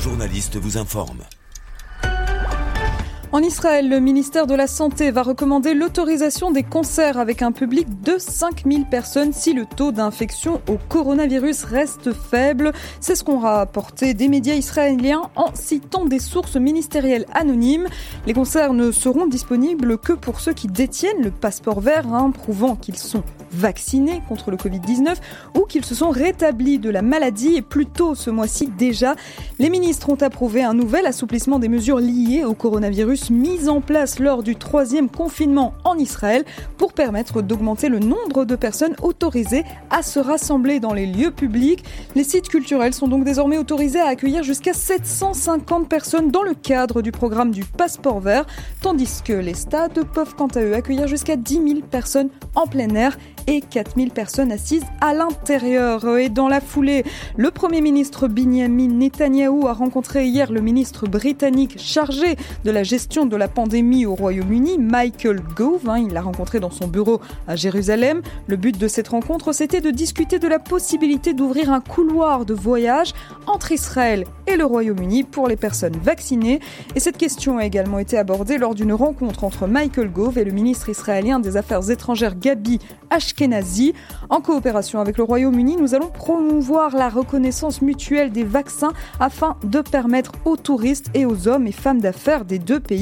journalistes vous informent. En Israël, le ministère de la Santé va recommander l'autorisation des concerts avec un public de 5000 personnes si le taux d'infection au coronavirus reste faible. C'est ce qu'ont rapporté des médias israéliens en citant des sources ministérielles anonymes. Les concerts ne seront disponibles que pour ceux qui détiennent le passeport vert, hein, prouvant qu'ils sont vaccinés contre le Covid-19 ou qu'ils se sont rétablis de la maladie et plus tôt ce mois-ci déjà. Les ministres ont approuvé un nouvel assouplissement des mesures liées au coronavirus mise en place lors du troisième confinement en Israël pour permettre d'augmenter le nombre de personnes autorisées à se rassembler dans les lieux publics. Les sites culturels sont donc désormais autorisés à accueillir jusqu'à 750 personnes dans le cadre du programme du passeport vert, tandis que les stades peuvent quant à eux accueillir jusqu'à 10 000 personnes en plein air et 4000 personnes assises à l'intérieur. Et dans la foulée, le Premier ministre Benjamin Netanyahou a rencontré hier le ministre britannique chargé de la gestion de la pandémie au Royaume-Uni, Michael Gove. Hein. il l'a rencontré dans son bureau à Jérusalem. Le but de cette rencontre, c'était de discuter de la possibilité d'ouvrir un couloir de voyage entre Israël et le Royaume-Uni pour les personnes vaccinées. Et cette question a également été abordée lors d'une rencontre entre Michael Gove et le ministre israélien des Affaires étrangères Gabi Ashkenazi en coopération avec le Royaume-Uni, nous allons promouvoir la reconnaissance mutuelle des vaccins afin de permettre aux touristes et aux hommes et femmes d'affaires des deux pays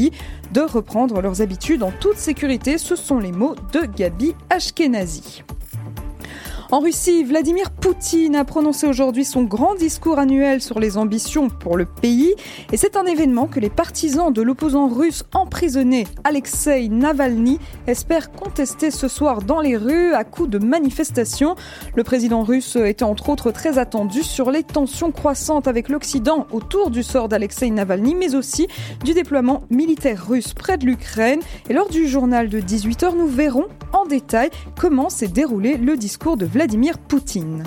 de reprendre leurs habitudes en toute sécurité. Ce sont les mots de Gabi Ashkenazi. En Russie, Vladimir Poutine a prononcé aujourd'hui son grand discours annuel sur les ambitions pour le pays. Et c'est un événement que les partisans de l'opposant russe emprisonné Alexei Navalny espèrent contester ce soir dans les rues à coups de manifestations. Le président russe était entre autres très attendu sur les tensions croissantes avec l'Occident autour du sort d'Alexei Navalny, mais aussi du déploiement militaire russe près de l'Ukraine. Et lors du journal de 18h, nous verrons en détail comment s'est déroulé le discours de Vladimir Vladimir Poutine.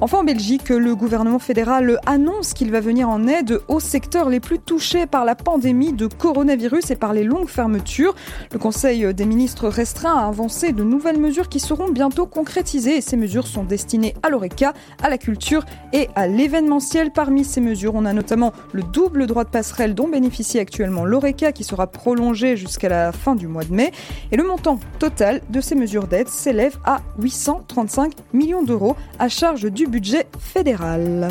Enfin, en Belgique, le gouvernement fédéral annonce qu'il va venir en aide aux secteurs les plus touchés par la pandémie de coronavirus et par les longues fermetures. Le Conseil des ministres restreint a avancé de nouvelles mesures qui seront bientôt concrétisées et ces mesures sont destinées à l'ORECA, à la culture et à l'événementiel. Parmi ces mesures, on a notamment le double droit de passerelle dont bénéficie actuellement l'ORECA qui sera prolongé jusqu'à la fin du mois de mai. Et le montant total de ces mesures d'aide s'élève à 835 millions d'euros à charge du budget fédéral.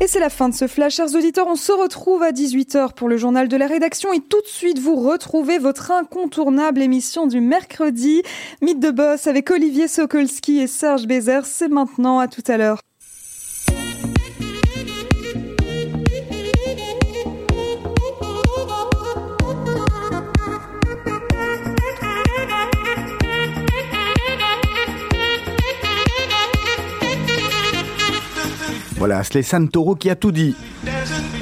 Et c'est la fin de ce flash, chers auditeurs. On se retrouve à 18h pour le journal de la rédaction et tout de suite vous retrouvez votre incontournable émission du mercredi, Mythe de Boss avec Olivier Sokolski et Serge Bézère. C'est maintenant, à tout à l'heure. Voilà, c'est Santoro qui a tout dit.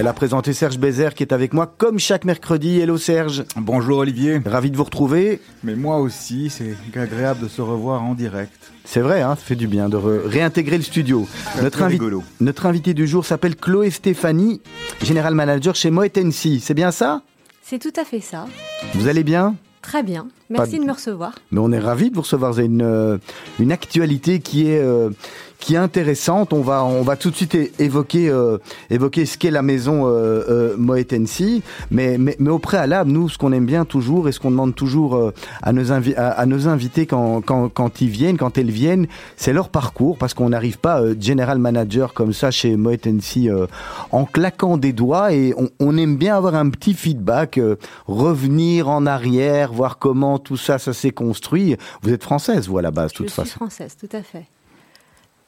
Elle a présenté Serge Bézère qui est avec moi comme chaque mercredi. Hello Serge. Bonjour Olivier. Ravi de vous retrouver. Mais moi aussi, c'est agréable de se revoir en direct. C'est vrai, hein, ça fait du bien de réintégrer le studio. Notre, notre, invité du jour s'appelle Chloé Stéphanie, général manager chez Moet C'est bien ça? C'est tout à fait ça. Vous allez bien? Très bien. Merci de me recevoir. Mais on est ravis de vous recevoir. Avez une, euh, une actualité qui est, euh, qui est intéressante. On va, on va tout de suite évoquer, euh, évoquer ce qu'est la maison euh, euh Moetensi. Mais, mais, mais, au préalable, nous, ce qu'on aime bien toujours et ce qu'on demande toujours euh, à, nos à, nos invités quand, quand, quand ils viennent, quand elles viennent, c'est leur parcours parce qu'on n'arrive pas general manager comme ça chez Moetensi en claquant des doigts et on, on, aime bien avoir un petit feedback, revenir en arrière, voir comment tout ça, ça s'est construit. Vous êtes française, vous, à la base, Je toute façon. Je suis française, tout à fait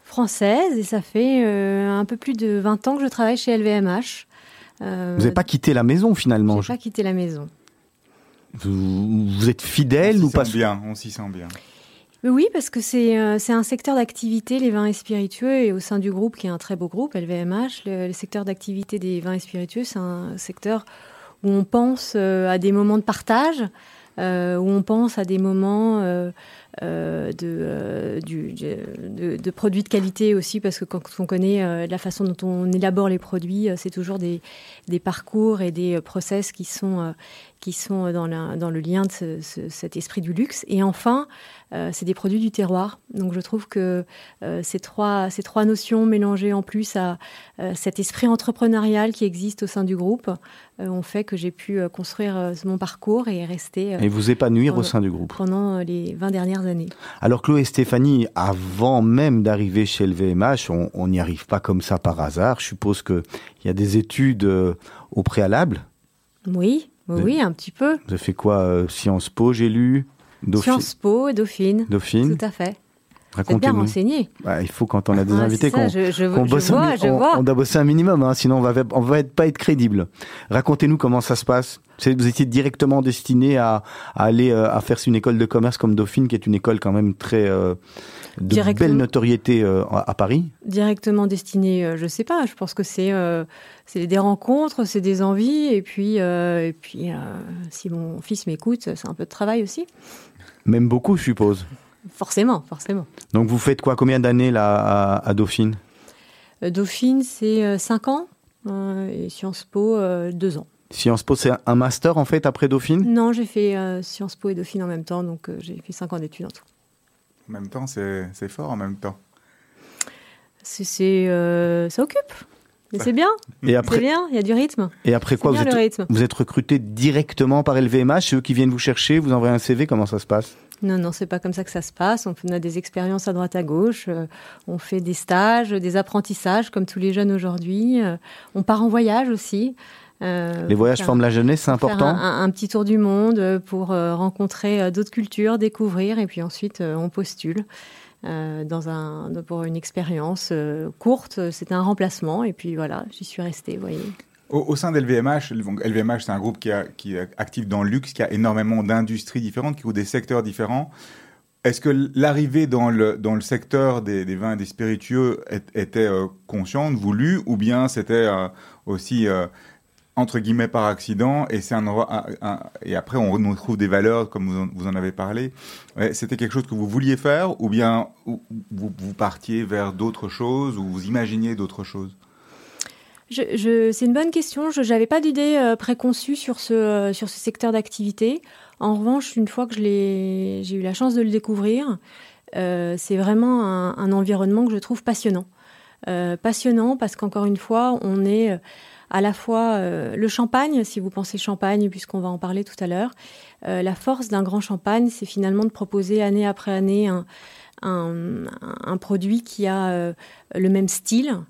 française et ça fait euh, un peu plus de 20 ans que je travaille chez LVMH. Euh, vous n'avez pas quitté la maison finalement Je n'ai pas quitté la maison. Vous, êtes fidèle ou pas bien, On s'y sent bien. Oui, parce que euh, c'est un secteur d'activité, les vins et spiritueux, et au sein du groupe, qui est un très beau groupe, LVMH, le, secteur d'activité des vins et spiritueux, c'est un secteur où on pense à des moments de partage, où on pense à des moments de, de, produits de qualité aussi, parce que quand on connaît la façon dont on élabore les produits, c'est toujours des, parcours et des process qui sont, qui sont dans, dans le lien de cet esprit du luxe. Et enfin, euh, c'est des produits du terroir. Donc je trouve que euh, ces, trois, ces trois notions mélangées en plus à euh, cet esprit entrepreneurial qui existe au sein du groupe ont fait que j'ai pu construire mon parcours et rester... et vous épanouir au sein du groupe. Pendant les 20 dernières années. Alors Chloé et Stéphanie, avant même d'arriver chez le VMH, on n'y arrive pas comme ça par hasard. Je suppose qu'il y a des études au préalable oui, oui, un petit peu. Vous avez fait quoi Sciences Po, j'ai lu Sciences Po et Dauphine. Dauphine. Tout à fait. Racontez bien renseigné. Bah, il faut quand on a des invités qu'on bosse un, on, doit bosser un minimum, hein, sinon on va on va être, pas être crédible. Racontez-nous comment ça se passe. Vous étiez directement destiné à, aller euh, à faire une école de commerce comme Dauphine, qui est une école quand même très euh, de belle notoriété euh, à Paris. Directement destiné, je sais pas. Je pense que c'est c'est des rencontres, c'est des envies, et puis et puis si mon fils m'écoute, c'est un peu de travail aussi. Même beaucoup, je suppose. Forcément, forcément. Donc vous faites quoi? Combien d'années là à, Dauphine? Euh, Dauphine, c'est 5 euh, ans euh, et Sciences Po, 2 ans. Sciences Po, c'est un master en fait après Dauphine? Non, j'ai fait Sciences Po et Dauphine en même temps, donc j'ai fait 5 ans d'études en tout. En même temps, c'est fort en même temps. C'est ça occupe. Mais c'est bien. Et après, bien, il y a du rythme. Et après quoi, vous êtes, vous êtes recruté directement par LVMH C'est eux qui viennent vous chercher, vous envoyez un CV Comment ça se passe? Non, non, c'est pas comme ça que ça se passe. On a des expériences à droite à gauche, euh, on fait des stages, des apprentissages comme tous les jeunes aujourd'hui. Euh, on part en voyage aussi. Euh, les voyages forment la jeunesse, c'est important. Un, un, petit tour du monde pour rencontrer d'autres cultures, découvrir, et puis ensuite on postule. dans un, pour une expérience courte, c'était un remplacement, et puis voilà, j'y suis restée, vous voyez. Au, sein d'LVMH, LVMH c'est un groupe qui, est actif dans le luxe, qui a énormément d'industries différentes, qui ont des secteurs différents. Est-ce que l'arrivée dans le, dans le secteur des, vins et des spiritueux était euh, consciente, voulue, ou bien c'était euh, aussi euh, entre guillemets par accident et un, et après on trouve des valeurs comme vous en, vous en avez parlé. c'était quelque chose que vous vouliez faire, ou bien vous partiez vers d'autres choses, ou vous imaginiez d'autres choses? C'est une bonne question. Je n'avais pas d'idée euh, préconçue sur ce, euh, sur ce secteur d'activité. En revanche, une fois que j'ai eu la chance de le découvrir, euh, c'est vraiment un, environnement que je trouve passionnant. Passionnant parce qu'encore une fois, on est à la fois le champagne, si vous pensez champagne, puisqu'on va en parler tout à l'heure. la force d'un grand champagne, c'est finalement de proposer année après année un, un, produit qui a le même style,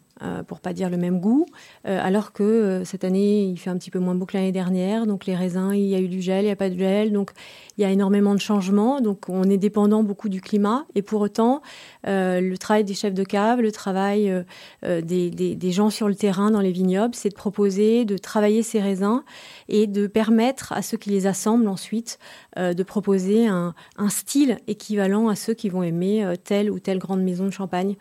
pour pas dire le même goût, euh, alors que euh, cette année il fait un petit peu moins beau que l'année dernière, donc les raisins il y a eu du gel, il n'y a pas de gel, donc il y a énormément de changements, donc on est dépendant beaucoup du climat, et pour autant le travail des chefs de cave, le travail des, gens sur le terrain dans les vignobles, c'est de proposer, de travailler ces raisins et de permettre à ceux qui les assemblent ensuite de proposer un, style équivalent à ceux qui vont aimer telle ou telle grande maison de champagne.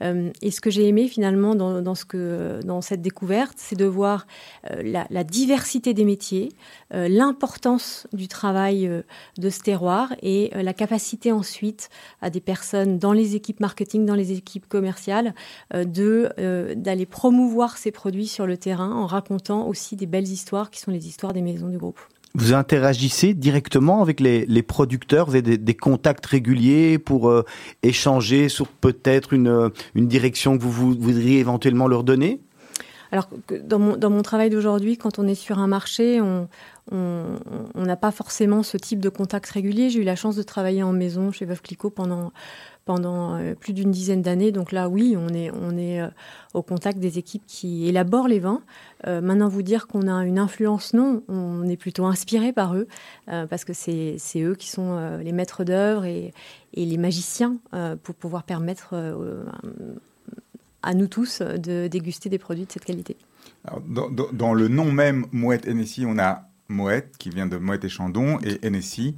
et ce que j'ai aimé finalement dans, cette découverte, c'est de voir euh, la, diversité des métiers, euh, l'importance du travail euh, de ce terroir et la capacité ensuite à des personnes dans les équipes marketing, dans les équipes commerciales, d'aller promouvoir ces produits sur le terrain en racontant aussi des belles histoires qui sont les histoires des maisons du groupe. Vous interagissez directement avec les, producteurs, vous avez des, contacts réguliers pour euh, échanger sur peut-être une, euh, une direction que vous, voudriez éventuellement leur donner? Alors, dans mon, dans mon travail d'aujourd'hui, quand on est sur un marché, on n'a pas forcément ce type de contact régulier. J'ai eu la chance de travailler en maison chez Veuve Clicquot pendant pendant euh, plus d'une dizaine d'années. Donc là, oui, on est, on est euh, au contact des équipes qui élaborent les vins. Euh, maintenant, vous dire qu'on a une influence, non, on est plutôt inspiré par eux, parce que c'est eux qui sont les maîtres d'œuvre et, les magiciens pour pouvoir permettre à nous tous de déguster des produits de cette qualité. dans, dans, le nom même Mouette Hennessy, on a Moët, qui vient de Moët et Chandon, et NSI,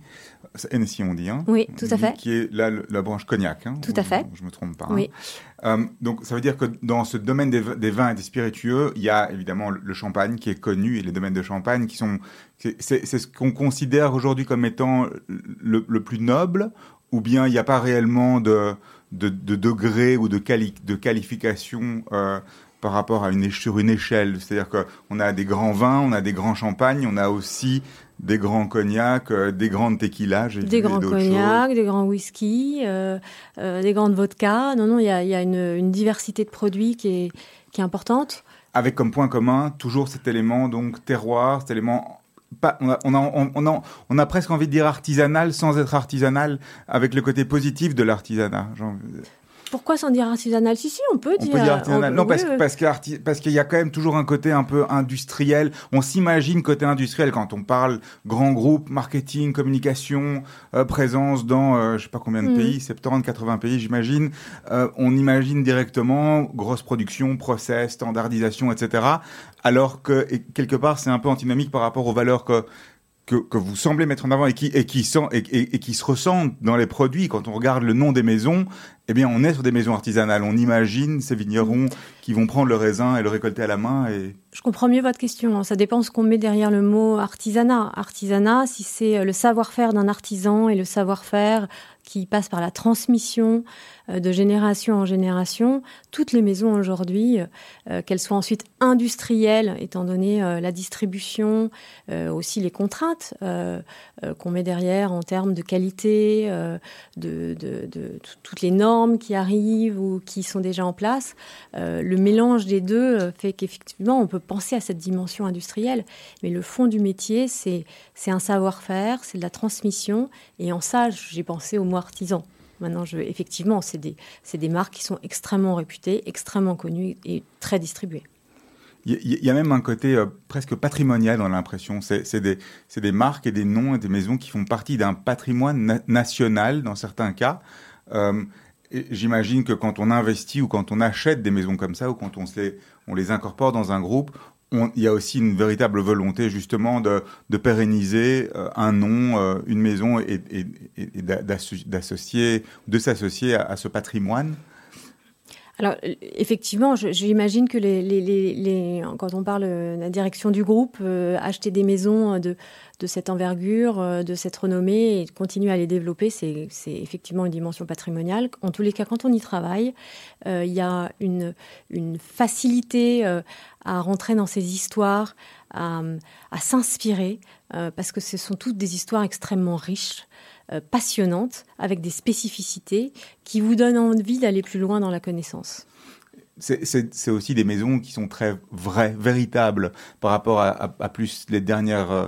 NSI on dit, hein, Oui, tout à fait. Qui est là la branche cognac. Hein, tout à fait. Je me trompe pas. Hein. Oui. Euh, donc ça veut dire que dans ce domaine des, vins et des spiritueux, il y a évidemment le champagne qui est connu et les domaines de champagne qui sont. C'est ce qu'on considère aujourd'hui comme étant le, plus noble ou bien il n'y a pas réellement de, de, de degré ou de, quali de qualification euh, par rapport à une, sur une échelle. C'est-à-dire qu'on a des grands vins, on a des grands champagnes, on a aussi des grands cognacs, euh, des grandes tequilas, des grands cognacs, des grands whisky, euh, euh, des grandes vodkas. Non, non, il y a, y a une, une, diversité de produits qui est, qui est importante. Avec comme point commun toujours cet élément donc terroir, cet élément pas, on, a, on, a, on, a, on, a, presque envie de dire artisanal sans être artisanal, avec le côté positif de l'artisanat. Pourquoi sans dire artisanal? Si, si, on peut dire. On peut dire artisanal. non, parce, parce qu'il parce qu'il y a quand même toujours un côté un peu industriel. On s'imagine côté industriel quand on parle grand groupe, marketing, communication, euh, présence dans euh, je sais pas combien de mm. pays, 70, 80 pays, j'imagine. Euh, on imagine directement grosse production, process, standardisation, etc. Alors que quelque part, c'est un peu antinomique par rapport aux valeurs que que, que, vous semblez mettre en avant et qui, et qui, sent, et, et, qui se ressentent dans les produits. Quand on regarde le nom des maisons, eh bien, on est sur des maisons artisanales. On imagine ces vignerons qui vont prendre le raisin et le récolter à la main. Et... Je comprends mieux votre question. Ça dépend ce qu'on met derrière le mot artisanat. Artisanat, si c'est le savoir-faire d'un artisan et le savoir-faire qui passe par la transmission euh, de génération en génération. Toutes les maisons aujourd'hui, euh, qu'elles soient ensuite industrielles, étant donné euh, la distribution, aussi les contraintes qu'on met derrière en termes de qualité, de, toutes les normes qui arrivent ou qui sont déjà en place, le mélange des deux fait qu'effectivement on peut penser à cette dimension industrielle, mais le fond du métier, c'est un savoir-faire, c'est de la transmission, et en ça, j'ai pensé au mot artisan. Maintenant, effectivement, c'est des, des marques qui sont extrêmement réputées, extrêmement connues et très distribuées. Il y, a même un côté euh, presque patrimonial dans l'impression. C'est des, des, marques et des noms et des maisons qui font partie d'un patrimoine national dans certains cas. Euh, J'imagine que quand on investit ou quand on achète des maisons comme ça ou quand on, se les, on les incorpore dans un groupe, il y a aussi une véritable volonté justement de, pérenniser euh, un nom, euh, une maison et d'associer, de s'associer à, ce patrimoine. Alors, effectivement, j'imagine que quand on parle de la direction du groupe, euh, acheter des maisons de, cette envergure, euh, de cette renommée et continuer à les développer, c'est effectivement une dimension patrimoniale. En tous les cas, quand on y travaille, euh, il y a une, facilité euh, à rentrer dans ces histoires, à s'inspirer, parce que ce sont toutes des histoires extrêmement riches passionnantes, avec des spécificités qui vous donnent envie d'aller plus loin dans la connaissance. C'est aussi des maisons qui sont très vraies, véritables par rapport à, plus les dernières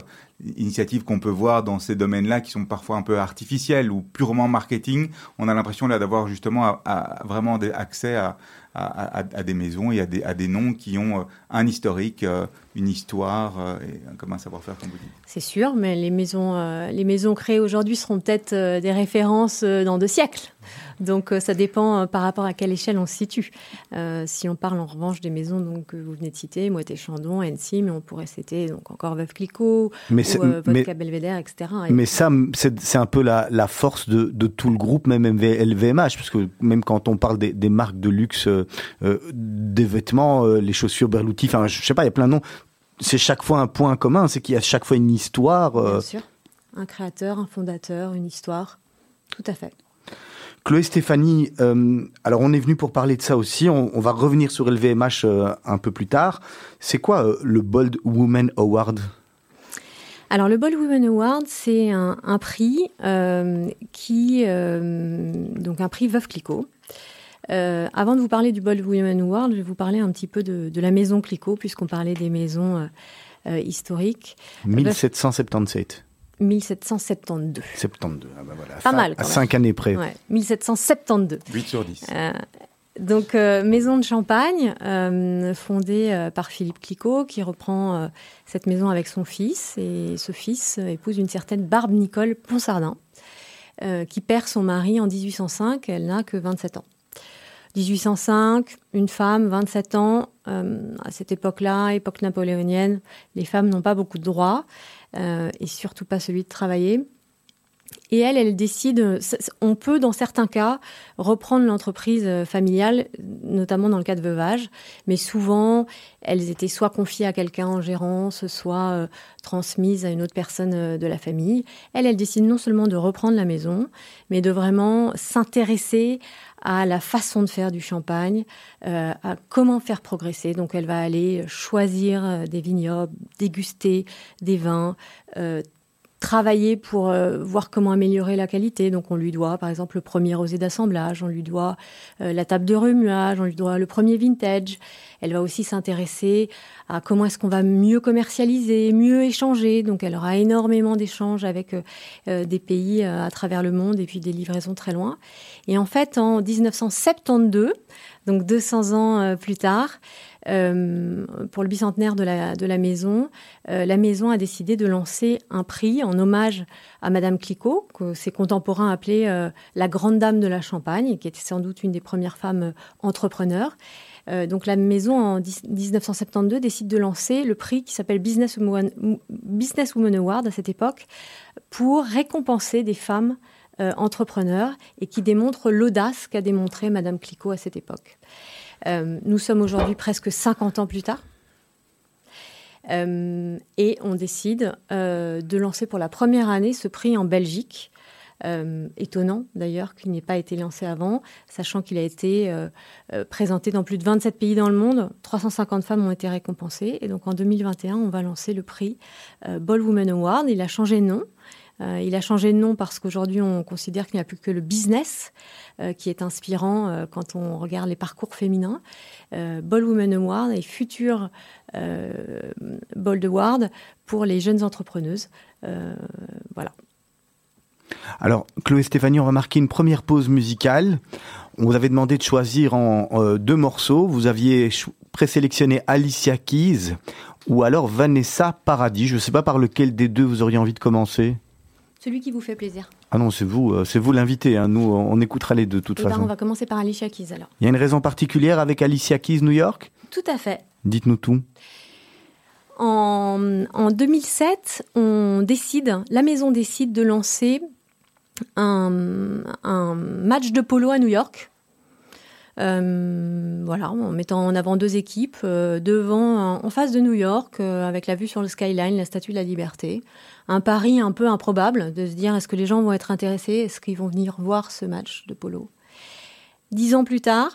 initiatives qu'on peut voir dans ces domaines-là qui sont parfois un peu artificielles ou purement marketing, on a l'impression là d'avoir justement vraiment des, accès à, des maisons et à des, noms qui ont euh, un historique, euh, une histoire euh, et comme un savoir-faire, comme vous dites. C'est sûr, mais les maisons, les maisons créées aujourd'hui seront peut-être des références dans deux siècles. Donc euh, ça dépend euh, par rapport à quelle échelle on se situe. Euh, si on parle en revanche des maisons donc, que vous venez de citer, Moët Chandon, Annecy, mais on pourrait citer donc encore Veuve Clicquot, mais ou, Vodka Belvedere, etc. Mais ça, c'est un peu la, la force de, de, tout le groupe, même LVMH, parce que même quand on parle des, des marques de luxe, des vêtements, les chaussures Berluti, enfin je sais pas, il y a plein de noms. C'est chaque fois un point commun, c'est qu'il y a chaque fois une histoire. Bien sûr, un créateur, un fondateur, une histoire, tout à fait. Chloé Stéphanie, euh, alors on est venu pour parler de ça aussi, on, va revenir sur LVMH euh, un peu plus tard. C'est quoi euh, le Bold Woman Award? Alors le Bold Woman Award, c'est un, prix qui, donc un prix Veuve Clicquot. Avant de vous parler du Bold Woman Award, je vais vous parler un petit peu de, de la maison Clicquot, puisqu'on parlait des maisons historiques. 1777. 1772. 72, ah bah voilà. Pas mal. à 5 années près. Ouais, 1772. 8 sur 10. Euh, donc, euh, maison de champagne, euh, fondée euh, par Philippe Clicquot, qui reprend euh, cette maison avec son fils. Et ce fils épouse une certaine Barbe Nicole Ponsardin, qui perd son mari en 1805. Elle n'a que 27 ans. 1805, une femme, 27 ans. à cette époque-là, époque napoléonienne, les femmes n'ont pas beaucoup de droits. Euh, et surtout pas celui de travailler. Et elle, elle décide, on peut dans certains cas reprendre l'entreprise euh, familiale, notamment dans le cas de veuvage, mais souvent elles étaient soit confiées à quelqu'un en gérance, soit euh, transmises à une autre personne euh, de la famille. Elle, elle décide non seulement de reprendre la maison, mais de vraiment s'intéresser à la façon de faire du champagne, à comment faire progresser. Donc elle va aller choisir des vignobles, déguster des vins, travailler pour euh, voir comment améliorer la qualité. Donc on lui doit par exemple le premier rosé d'assemblage, on lui doit euh, la table de remuage, on lui doit le premier vintage. Elle va aussi s'intéresser à comment est-ce qu'on va mieux commercialiser, mieux échanger. Donc elle aura énormément d'échanges avec euh, des pays à travers le monde et puis des livraisons très loin. Et en fait en 1972, donc 200 ans plus tard, euh, pour le bicentenaire de la, maison, euh, la maison a décidé de lancer un prix en hommage à Madame Clicquot, que ses contemporains appelaient euh, la grande dame de la Champagne, qui était sans doute une des premières femmes entrepreneurs. donc la maison en 1972 décide de lancer le prix qui s'appelle Business Woman, Business Woman Award à cette époque pour récompenser des femmes entrepreneurs et qui démontrent l'audace qu'a démontré Madame Clicquot à cette époque. Euh, nous sommes aujourd'hui presque 50 ans plus tard. Euh, et on décide euh, de lancer pour la première année ce prix en Belgique. étonnant d'ailleurs qu'il n'ait pas été lancé avant, sachant qu'il a été présenté dans plus de 27 pays dans le monde. 350 femmes ont été récompensées. Et donc en 2021, on va lancer le prix Ball Woman Award. Il a changé de nom. Euh, il a changé de nom parce qu'aujourd'hui, on considère qu'il n'y a plus que le business euh, qui est inspirant euh, quand on regarde les parcours féminins. Ball Women Award et futur Bold Award pour les jeunes entrepreneuses. voilà. Alors, Chloé Stéphanie, on va marquer une première pause musicale. On vous avait demandé de choisir en deux morceaux. Vous aviez présélectionné Alicia Keys ou alors Vanessa Paradis. Je ne sais pas par lequel des deux vous auriez envie de commencer. Celui qui vous fait plaisir. Ah non, c'est vous, euh, c'est vous l'invité. Hein. Nous, on écoutera les deux de toute eh ben, façon. on va commencer par Alicia Keys alors. Il y a une raison particulière avec Alicia Keys New York? Tout à fait. Dites-nous tout. En, 2007, on décide, la maison décide de lancer un, match de polo à New York. Euh, voilà, en mettant en avant deux équipes, euh, devant, en face de New York, avec la vue sur le skyline, la Statue de la Liberté un pari un peu improbable de se dire est-ce que les gens vont être intéressés, est-ce qu'ils vont venir voir ce match de polo? Dix ans plus tard,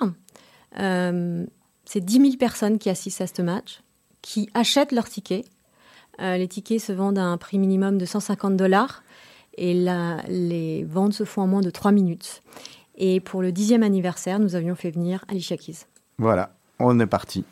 euh, c'est 10 000 personnes qui assistent à ce match, qui achètent leurs tickets. Euh, les tickets se vendent à un prix minimum de 150 dollars et les ventes se font en moins de 3 minutes. Et pour le dixième anniversaire, nous avions fait venir Alicia Keys. Voilà, on est parti.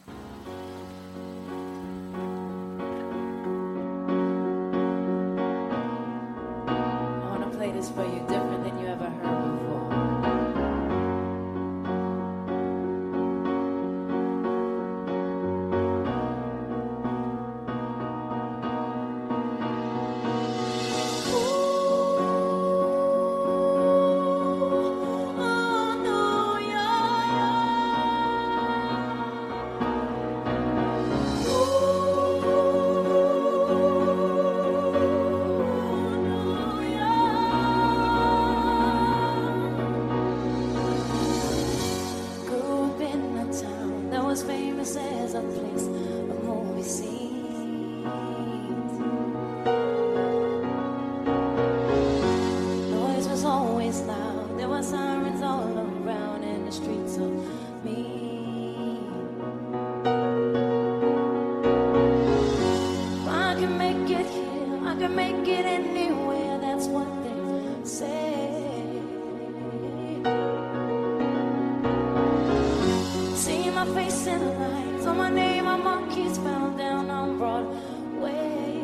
for my name, a monkey's fell down on Broadway.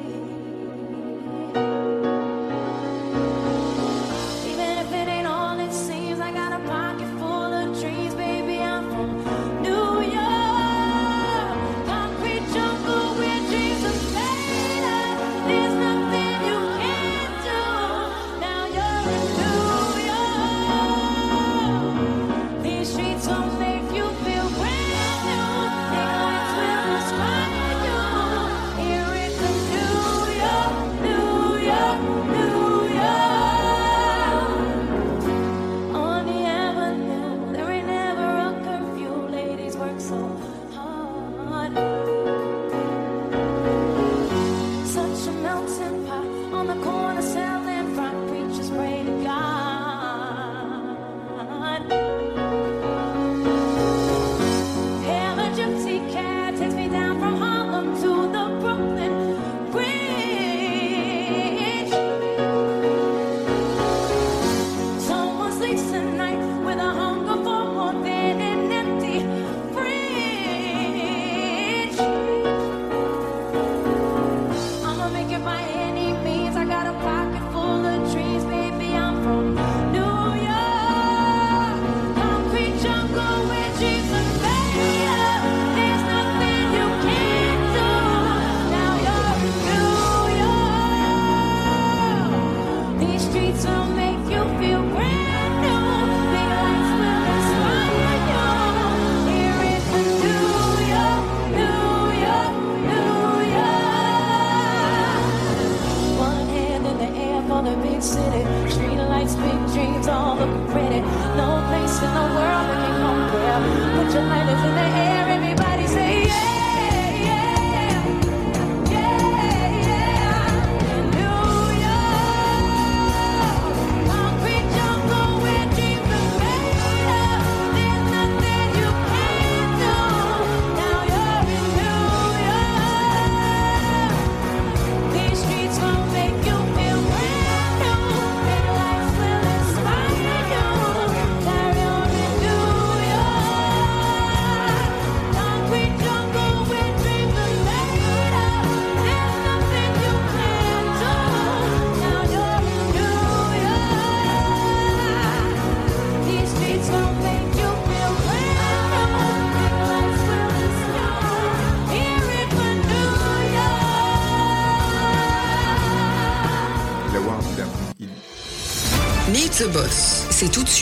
Streetlights, big dreams, all look pretty. No place in the world that can compare. Put your lighters in the air, everybody say yeah.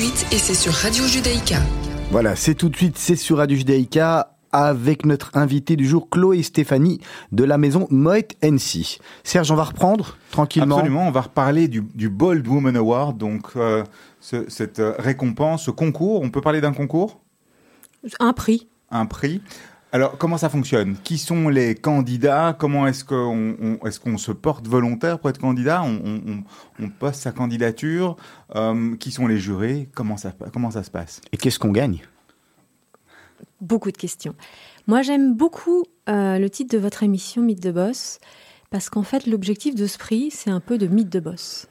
Suite et c'est sur Radio Judaïka. Voilà, c'est tout de suite, c'est sur Radio Judaïka avec notre invité du jour, Chloé Stéphanie, de la maison Moet NC. Serge, on va reprendre tranquillement. Absolument, on va reparler du, Bold Woman Award, donc euh, cette euh, récompense, ce concours. On peut parler d'un concours? Un prix. Un prix. Alors, comment ça fonctionne? Qui sont les candidats? Comment est-ce qu'on est qu'on se porte volontaire pour être candidat? On, on, poste sa candidature. Euh, Qui sont les jurés? Comment ça, comment ça se passe? Et qu'est-ce qu'on gagne? Beaucoup de questions. Moi, j'aime beaucoup euh, le titre de votre émission, Mythe de Boss, parce qu'en fait, l'objectif de ce prix, c'est un peu de mythe de boss.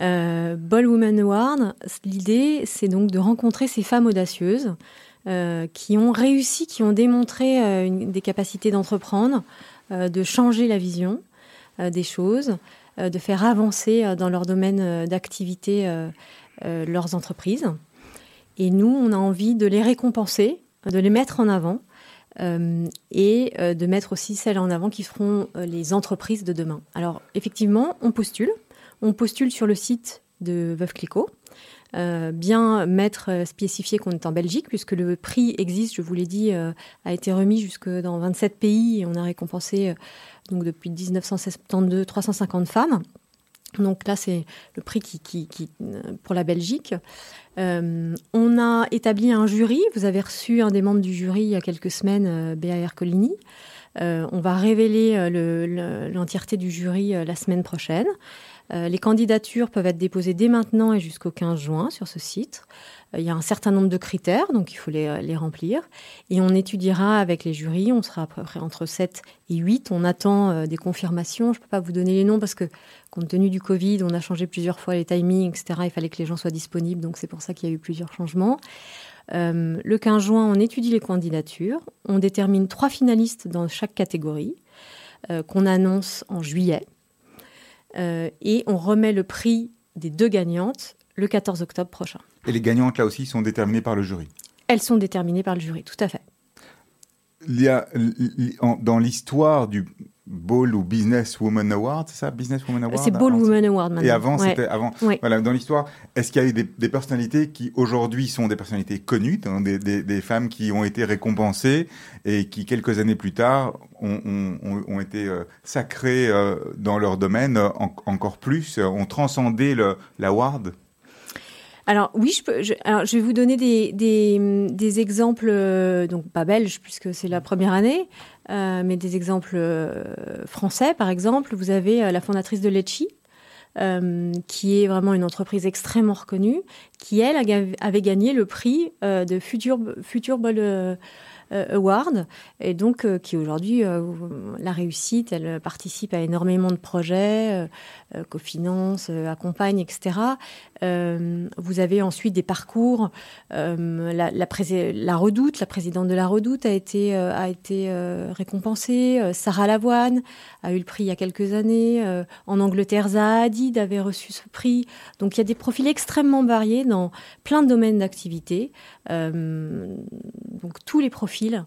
Euh, Ball Woman Award, l'idée, c'est donc de rencontrer ces femmes audacieuses euh, qui ont réussi, qui ont démontré euh, des capacités d'entreprendre, euh, de changer la vision des choses, de faire avancer dans leur domaine d'activité leurs entreprises. Et nous, on a envie de les récompenser, de les mettre en avant et de mettre aussi celles en avant qui seront les entreprises de demain. Alors effectivement, on postule. On postule sur le site de Veuve Clicquot. Euh, bien mettre, euh, spécifier qu'on est en Belgique, puisque le prix existe, je vous l'ai dit, euh, a été remis jusque dans 27 pays et on a récompensé donc depuis 1972 350 femmes. Donc là, c'est le prix qui, pour la Belgique. on a établi un jury. Vous avez reçu un des membres du jury il y a quelques semaines, Béa Ercolini. on va révéler l'entièreté du jury la semaine prochaine. Euh, les candidatures peuvent être déposées dès maintenant et jusqu'au 15 juin sur ce site. Euh, il y a un certain nombre de critères, donc il faut les, les, remplir. Et on étudiera avec les jurys, on sera à peu près entre 7 et 8. On attend euh, des confirmations. Je ne peux pas vous donner les noms parce que, compte tenu du Covid, on a changé plusieurs fois les timings, etc. Il fallait que les gens soient disponibles, donc c'est pour ça qu'il y a eu plusieurs changements. le 15 juin, on étudie les candidatures. On détermine trois finalistes dans chaque catégorie qu'on annonce en juillet. Euh, et on remet le prix des deux gagnantes le 14 octobre prochain. Et les gagnantes, là aussi, sont déterminées par le jury Elles sont déterminées par le jury, tout à fait. Il y a, dans l'histoire du, Ball ou Business Woman Award, c'est ça Business Woman Award C'est Ball Woman Award maintenant. Et avant, c'était avant. Voilà, dans l'histoire, est-ce qu'il y a eu des, personnalités qui aujourd'hui sont des personnalités connues, des, des, femmes qui ont été récompensées et qui quelques années plus tard ont, ont, été euh, sacrées euh, dans leur domaine encore plus, ont transcendé l'award? Alors oui, je, peux, vais vous donner des, exemples, euh, donc pas belges puisque c'est la première année, euh, mais des exemples euh, français par exemple. Vous avez la fondatrice de Lecci, qui est vraiment une entreprise extrêmement reconnue, qui elle avait gagné le prix de Future, Future Ball Award, et donc qui aujourd'hui euh, la réussite, elle participe à énormément de projets, cofinance, accompagne, etc. vous avez ensuite des parcours. la, la, Redoute, la présidente de la Redoute a été, a été récompensée. Sarah Lavoine a eu le prix il y a quelques années. en Angleterre, Zaha Hadid avait reçu ce prix. Donc il y a des profils extrêmement variés dans plein de domaines d'activité. donc tous les profils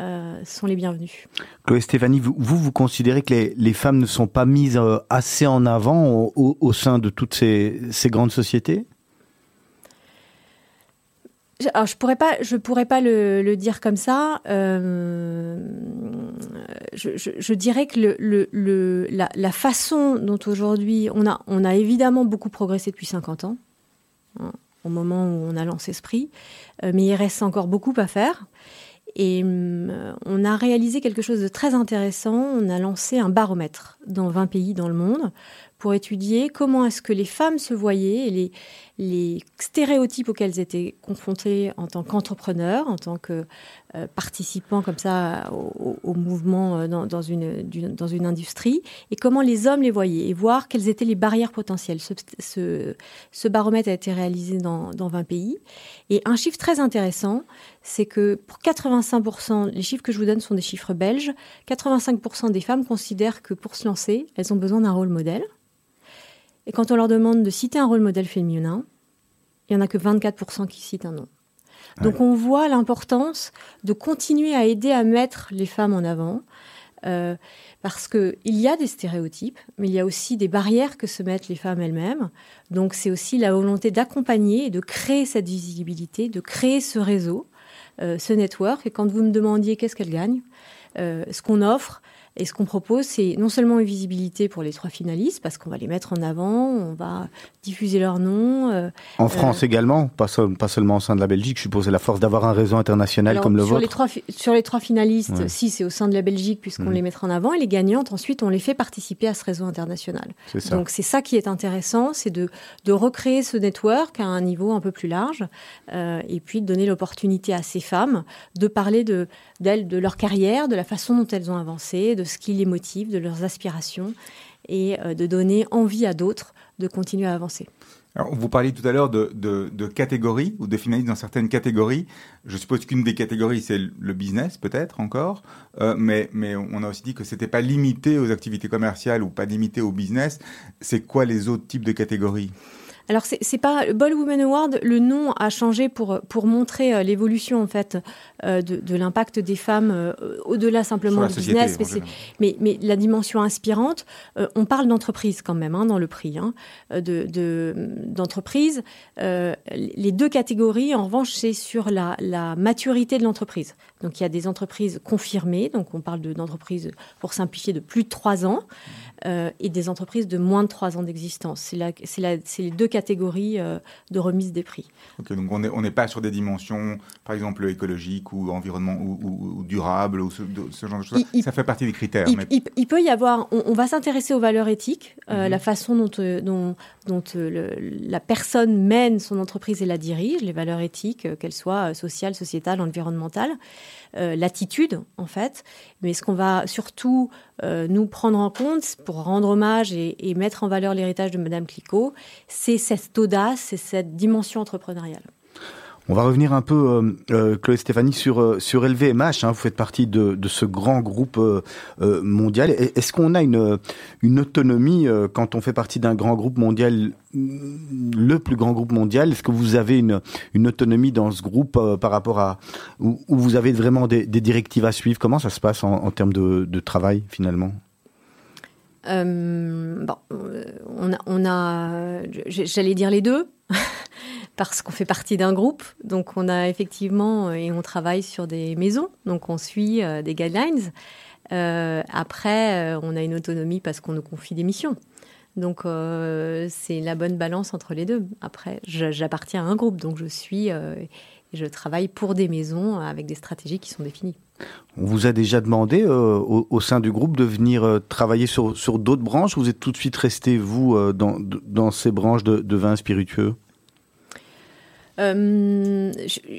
euh, sont les bienvenus. Chloé Stéphanie, vous, vous, considérez que les, les, femmes ne sont pas mises euh, assez en avant au, au sein de toutes ces, ces grandes sociétés? Alors, je pourrais pas, je pourrais pas le, le dire comme ça. Euh, je, je, je, dirais que le, le, la, la, façon dont aujourd'hui on a, on a évidemment beaucoup progressé depuis 50 ans, hein, au moment où on a lancé ce prix, euh, mais il reste encore beaucoup à faire. Et euh, on a réalisé quelque chose de très intéressant. On a lancé un baromètre dans 20 pays dans le monde pour étudier comment est-ce que les femmes se voyaient et les, stéréotypes auxquels elles étaient confrontées en tant qu'entrepreneurs, en tant que euh, participants comme ça au, mouvement euh, dans, une, industrie, et comment les hommes les voyaient, et voir quelles étaient les barrières potentielles. Ce baromètre a été réalisé dans, dans 20 pays. Et un chiffre très intéressant, c'est que pour 85%, les chiffres que je vous donne sont des chiffres belges, 85% des femmes considèrent que pour se lancer, elles ont besoin d'un rôle modèle. Et quand on leur demande de citer un rôle modèle féminin, il n'y en a que 24% qui citent un nom. Donc on voit l'importance de continuer à aider à mettre les femmes en avant, euh, parce qu'il y a des stéréotypes, mais il y a aussi des barrières que se mettent les femmes elles-mêmes. Donc c'est aussi la volonté d'accompagner et de créer cette visibilité, de créer ce réseau, euh, ce network. Et quand vous me demandiez qu'est-ce qu'elle gagne, euh, ce qu'on offre, et ce qu'on propose, c'est non seulement une visibilité pour les trois finalistes, parce qu'on va les mettre en avant, on va diffuser leur nom. Euh, en France euh, également, pas, pas, seulement au sein de la Belgique, je suppose, la force d'avoir un réseau international Alors, comme le sur vôtre. Les trois, sur les trois finalistes, ouais. si c'est au sein de la Belgique, puisqu'on mmh. les mettra en avant, et les gagnantes, ensuite, on les fait participer à ce réseau international. Donc c'est ça qui est intéressant, c'est de, de recréer ce network à un niveau un peu plus large, euh, et puis de donner l'opportunité à ces femmes de parler de d'elles, de leur carrière, de la façon dont elles ont avancé, de ce qui les motive, de leurs aspirations et euh, de donner envie à d'autres de continuer à avancer. Alors, vous parliez tout à l'heure de, de, catégories ou de finalistes dans certaines catégories. Je suppose qu'une des catégories, c'est le business, peut-être encore, euh, mais, mais on a aussi dit que c'était pas limité aux activités commerciales ou pas limité au business. C'est quoi les autres types de catégories? Alors c'est pas Ball Women Award, le nom a changé pour pour montrer euh, l'évolution en fait euh, de, de l'impact des femmes euh, au-delà simplement du business, mais, mais, mais la dimension inspirante. Euh, on parle d'entreprise quand même hein, dans le prix, hein, de d'entreprise. De, les deux catégories, en revanche, c'est sur la, la maturité de l'entreprise. Donc il y a des entreprises confirmées, donc on parle d'entreprises pour simplifier de plus de trois ans, euh, et des entreprises de moins de trois ans d'existence. C'est les deux catégories euh, de remise des prix. Ok, donc on n'est on pas sur des dimensions, par exemple écologiques ou environnement ou, ou, ou durable ou ce, ce, genre de choses. Il, ça fait partie des critères. Il, mais... il, il peut y avoir. On, on va s'intéresser aux valeurs éthiques, euh, -hmm. la façon dont, dont, dont le, la personne mène son entreprise et la dirige, les valeurs éthiques, qu'elles soient sociales, sociétales, environnementales, l'attitude en fait. Mais ce qu'on va surtout nous prendre en compte pour rendre hommage et, et mettre en valeur l'héritage de Madame Clicquot, c'est cette audace, c'est cette dimension entrepreneuriale. On va revenir un peu, euh, euh, Chloé Stéphanie, sur, euh, sur LVMH. Hein, vous faites partie de, ce grand groupe euh, mondial. Est-ce qu'on a une, une autonomie quand on fait partie d'un grand groupe mondial, le plus grand groupe mondial? Est-ce que vous avez une, une autonomie dans ce groupe par rapport à... Où, vous avez vraiment des, directives à suivre? Comment ça se passe en, termes de, travail, finalement? Bon, on a, on a j'allais dire les deux. parce qu'on fait partie d'un groupe. Donc on a effectivement, euh, et on travaille sur des maisons, donc on suit euh, des guidelines. Euh, après, euh, on a une autonomie parce qu'on nous confie des missions. Donc c'est la bonne balance entre les deux. Après, j'appartiens à un groupe, donc je suis et je travaille pour des maisons avec des stratégies qui sont définies. On vous a déjà demandé au, sein du groupe de venir travailler sur, d'autres branches. Vous êtes tout de suite resté, vous, dans, dans ces branches de, de vins spiritueux? Il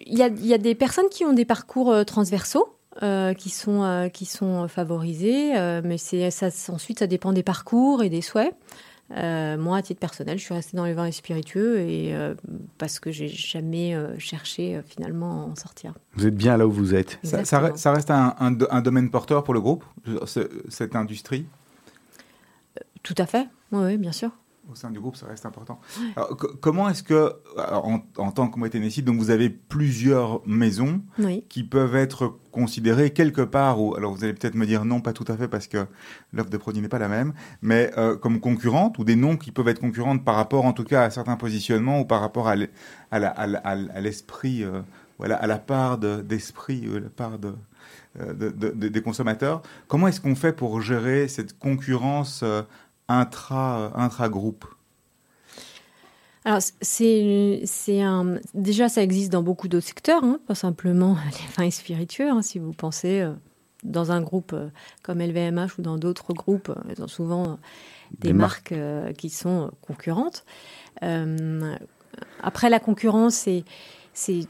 y, a, des personnes qui ont des parcours transversaux. Euh, qui sont euh, qui sont favorisés, euh, mais c'est ensuite ça dépend des parcours et des souhaits. Moi, à titre personnel, je suis restée dans les vins spiritueux et parce que j'ai jamais cherché finalement à en sortir. Vous êtes bien là où vous êtes. Ça, ça, reste un, un, domaine porteur pour le groupe, cette industrie? Tout à fait. Oui, bien sûr au sein du groupe, ça reste important. comment est-ce que, en, tant que Moët donc vous avez plusieurs maisons qui peuvent être considérées quelque part, ou alors vous allez peut-être me dire non, pas tout à fait parce que l'offre de produits n'est pas la même, mais euh, comme concurrentes ou des noms qui peuvent être concurrentes par rapport en tout cas à certains positionnements ou par rapport à l'esprit, euh, voilà, à la part d'esprit, euh, la part de, des consommateurs. Comment est-ce qu'on fait pour gérer cette concurrence intra, intra-groupe alors, c'est, c'est un... déjà, ça existe dans beaucoup d'autres secteurs, hein, pas simplement les vins spiritueux. Hein, si vous pensez euh, dans un groupe euh, comme LVMH ou dans d'autres groupes, euh, ils ont souvent des, marques, qui sont concurrentes. après, la concurrence, c'est, c'est,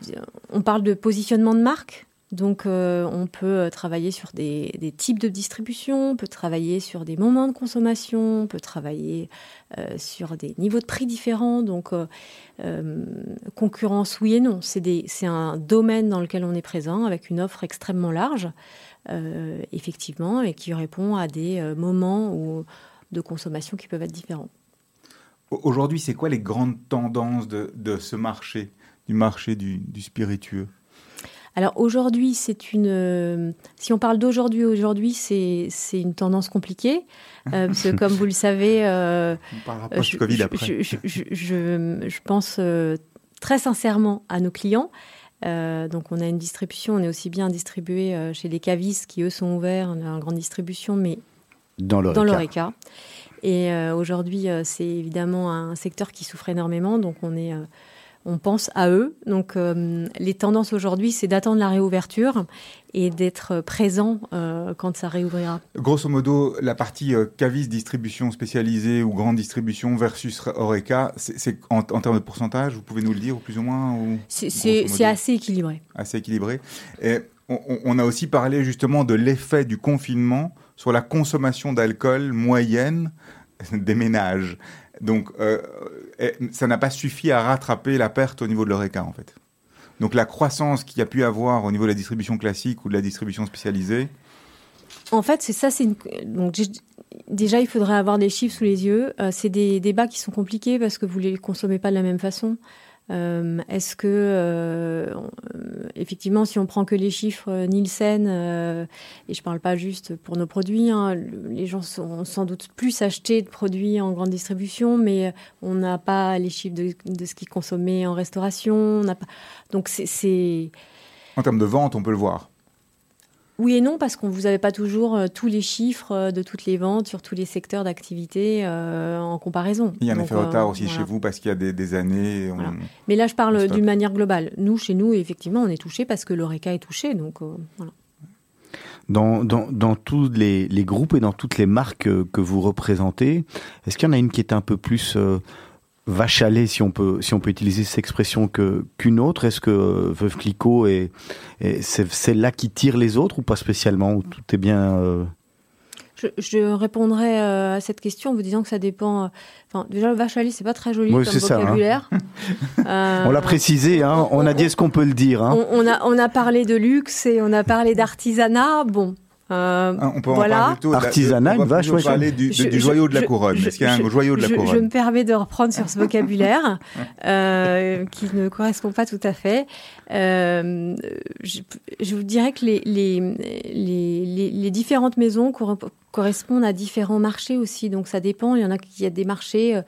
on parle de positionnement de marque. Donc, euh, on peut euh, travailler sur des, types de distribution, on peut travailler sur des moments de consommation, on peut travailler euh, sur des niveaux de prix différents. Donc, concurrence, oui et non. C'est un domaine dans lequel on est présent avec une offre extrêmement large, effectivement, et qui répond à des moments de consommation qui peuvent être différents. Aujourd'hui, c'est quoi les grandes tendances de, ce marché, du marché du spiritueux? Alors aujourd'hui, c'est une. Euh, si on parle d'aujourd'hui, aujourd'hui, c'est c'est une tendance compliquée euh, parce que comme vous le savez, euh, on parlera pas je, Covid après. Je, je, pense très sincèrement à nos clients. donc on a une distribution, on est aussi bien distribué chez les cavistes qui eux sont ouverts, on a une grande distribution, mais dans l'oreca. Et aujourd'hui, c'est évidemment un secteur qui souffre énormément, donc on est on pense à eux. Donc euh, les tendances aujourd'hui, c'est d'attendre la réouverture et d'être présent euh, quand ça réouvrira. Grosso modo, la partie euh, cavis distribution spécialisée ou grande distribution versus Oreca, c'est en, termes de pourcentage, vous pouvez nous le dire plus ou moins C'est assez équilibré. Assez équilibré. Et on, a aussi parlé justement de l'effet du confinement sur la consommation d'alcool moyenne des ménages. Donc, euh, ça n'a pas suffi à rattraper la perte au niveau de l'ORECA, en fait. Donc, la croissance qu'il y a pu avoir au niveau de la distribution classique ou de la distribution spécialisée. En fait, c'est ça. Déjà, il faudrait avoir des chiffres sous les yeux. Euh, c'est des débats qui sont compliqués parce que vous ne les consommez pas de la même façon. Euh, est-ce que, euh, effectivement, si on prend que les chiffres euh, Nielsen, et je ne parle pas juste pour nos produits, hein, les gens sont sans doute plus achetés de produits en grande distribution, mais on n'a pas les chiffres de, ce qui est consommé en restauration. Donc c'est... En termes de vente, on peut le voir. Oui et non, parce qu'on vous avez pas toujours euh, tous les chiffres euh, de toutes les ventes sur tous les secteurs d'activité euh, en comparaison. Il y a un effet retard aussi chez vous parce qu'il y a des, années. Mais là, je parle d'une manière globale. Nous, chez nous, effectivement, on est touché parce que l'ORECA est touché. Donc, voilà. Dans, dans, dans, tous les, les, groupes et dans toutes les marques que vous représentez, est-ce qu'il y en a une qui est un peu plus vache à lait, si on peut, si on peut utiliser cette expression, que, qu'une autre? Est-ce que euh, Veuve Clicquot est, c'est celle-là qui tire les autres ou pas spécialement Ou tout est bien euh? je, je, répondrai euh, à cette question en vous disant que ça dépend. Enfin, déjà, le vache à lait, c'est pas très joli comme hein. vocabulaire. on l'a précisé, hein. on, a dit est-ce qu'on peut le dire. Hein. On, on, a, on a parlé de luxe et on a parlé d'artisanat. Bon, euh, ah, on peut en parler plutôt artisanat, on va parler du, du joyau de la couronne. Est-ce qu'il y a un joyau de la couronne Je me permets de reprendre sur ce vocabulaire euh, qui ne correspond pas tout à fait. Euh, je, je, vous dirais que les, les, les, les différentes maisons correspondent à différents marchés aussi. Donc ça dépend. Il y en a qui a des marchés euh,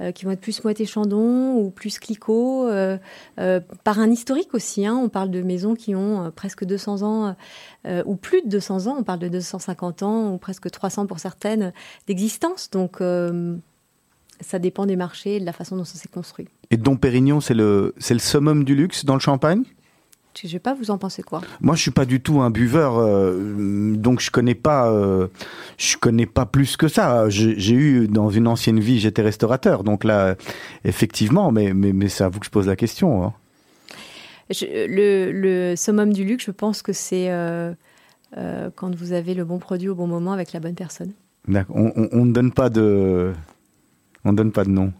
euh, qui vont être plus moitié chandon ou plus cliquot, euh, par un historique aussi. Hein. On parle de maisons qui ont presque 200 ans ou plus de 200 ans. On parle de 250 ans ou presque 300 pour certaines d'existence. Donc ça dépend des marchés et de la façon dont ça s'est construit. Et Dom Pérignon, c'est le, c'est le summum du luxe dans le champagne? Je ne sais pas, vous en pensez quoi? Moi, je suis pas du tout un buveur, euh, donc je connais pas, euh, je connais pas plus que ça. J'ai eu dans une ancienne vie, j'étais restaurateur, donc là, effectivement, mais mais, mais c'est à vous que je pose la question. Hein. le, le, summum du luxe, je pense que c'est euh, quand vous avez le bon produit au bon moment avec la bonne personne. On, on, ne donne pas de, on donne pas de nom.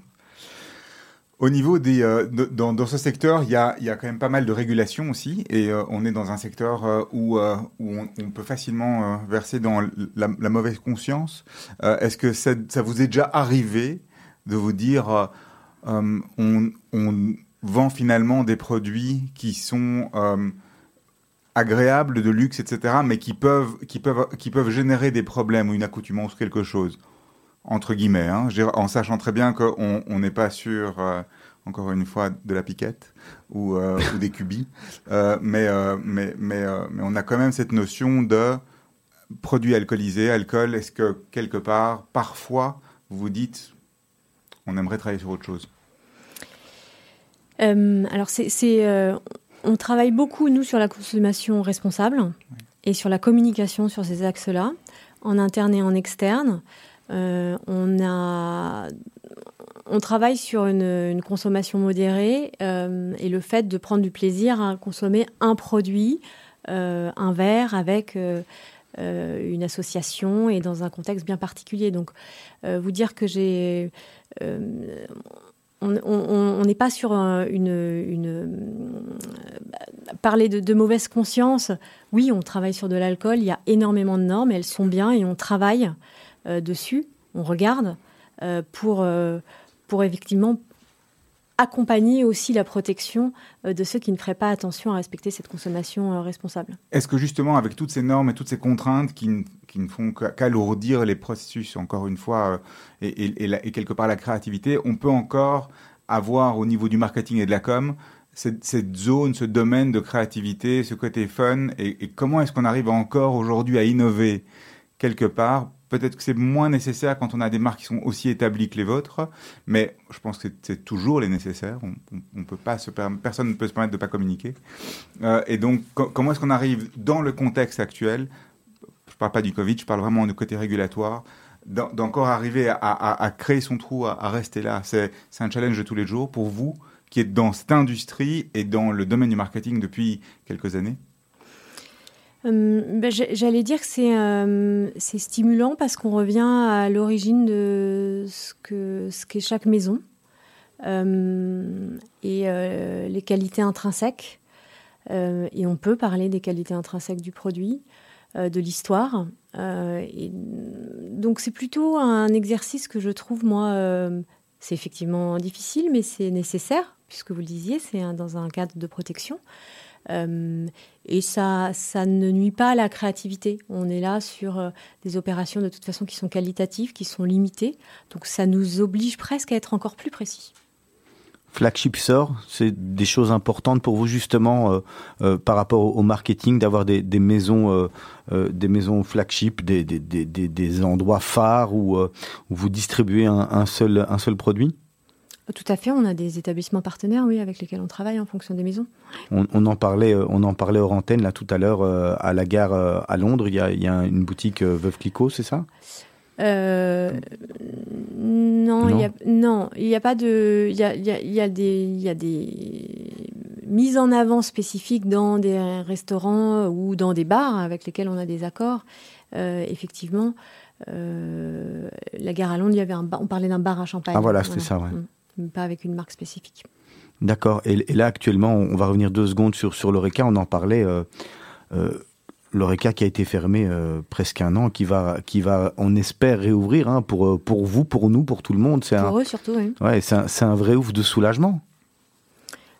Au niveau des, euh, dans, ce secteur, il y a, y a, quand même pas mal de régulation aussi, et euh, on est dans un secteur euh, où, où on, peut facilement verser dans la, la mauvaise conscience. Est-ce que ça, ça, vous est déjà arrivé de vous dire, on, on, vend finalement des produits qui sont agréables, de luxe, etc., mais qui peuvent, qui peuvent, qui peuvent générer des problèmes ou une accoutumance ou quelque chose? Entre guillemets, hein, en sachant très bien qu'on n'est pas sur, euh, encore une fois, de la piquette ou, euh, des cubis, euh, mais, mais, mais, mais, on a quand même cette notion de produit alcoolisé, alcool. Est-ce que quelque part, parfois, vous vous dites, on aimerait travailler sur autre chose? Alors, c'est, on travaille beaucoup, nous, sur la consommation responsable et sur la communication sur ces axes-là, en interne et en externe. Euh, on, travaille sur une, consommation modérée euh, et le fait de prendre du plaisir à consommer un produit, euh, un verre avec une association et dans un contexte bien particulier. Donc, vous dire que j'ai on n'est pas sur une, parler de, de, mauvaise conscience. Oui, on travaille sur de l'alcool. Il y a énormément de normes, elles sont bien et on travaille dessus, on regarde euh, pour, euh, pour effectivement accompagner aussi la protection de ceux qui ne feraient pas attention à respecter cette consommation responsable. Est-ce que justement, avec toutes ces normes et toutes ces contraintes qui, ne font qu'alourdir les processus, encore une fois, et, quelque part la créativité, on peut encore avoir au niveau du marketing et de la com cette, zone, ce domaine de créativité, ce côté fun, et comment est-ce qu'on arrive encore aujourd'hui à innover quelque part Peut-être que c'est moins nécessaire quand on a des marques qui sont aussi établies que les vôtres, mais je pense que c'est toujours les nécessaires. On, peut pas se personne ne peut se permettre de pas communiquer. Euh, et donc, comment est-ce qu'on arrive dans le contexte actuel Je parle pas du Covid, je parle vraiment du côté régulatoire d'encore arriver à, créer son trou, à, rester là? C'est un challenge de tous les jours pour vous qui êtes dans cette industrie et dans le domaine du marketing depuis quelques années? Ben, J'allais dire que euh, c'est stimulant parce qu'on revient à l'origine de ce qu'est ce qu'est chaque maison euh, et les qualités intrinsèques. et on peut parler des qualités intrinsèques du produit, de l'histoire. donc c'est plutôt un exercice que je trouve, moi, c'est effectivement difficile, mais c'est nécessaire, puisque vous le disiez, c'est dans un cadre de protection. Euh, et ça, ça ne nuit pas à la créativité. On est là sur euh, des opérations de toute façon qui sont qualitatives, qui sont limitées. Donc ça nous oblige presque à être encore plus précis. Flagship sort, c'est des choses importantes pour vous justement euh, par rapport au, marketing, d'avoir des, maisons, des maisons flagship, des, des, des endroits phares où, vous distribuez un, seul, un seul produit? Tout à fait, on a des établissements partenaires, oui, avec lesquels on travaille en fonction des maisons. On, en parlait, euh, on en parlait hors antenne là tout à l'heure euh, à la gare euh, à Londres. Il y a, une boutique Veuve Clicquot, c'est ça? Non, il non, il n'y a pas de, il y a, il y a, des, il y a des mises en avant spécifiques dans des restaurants ou dans des bars avec lesquels on a des accords. effectivement, la gare à Londres, il y avait un on parlait d'un bar à champagne. Ah voilà, c'était ça, ouais. Mm pas avec une marque spécifique. D'accord. Et, là, actuellement, on va revenir deux secondes sur, sur l'ORECA. On en parlait. Euh, euh, L'ORECA qui a été fermé euh, presque un an, qui va, qui va, on espère réouvrir hein, pour, pour vous, pour nous, pour tout le monde. Pour eux surtout, oui. Ouais, c'est un, un, vrai ouf de soulagement.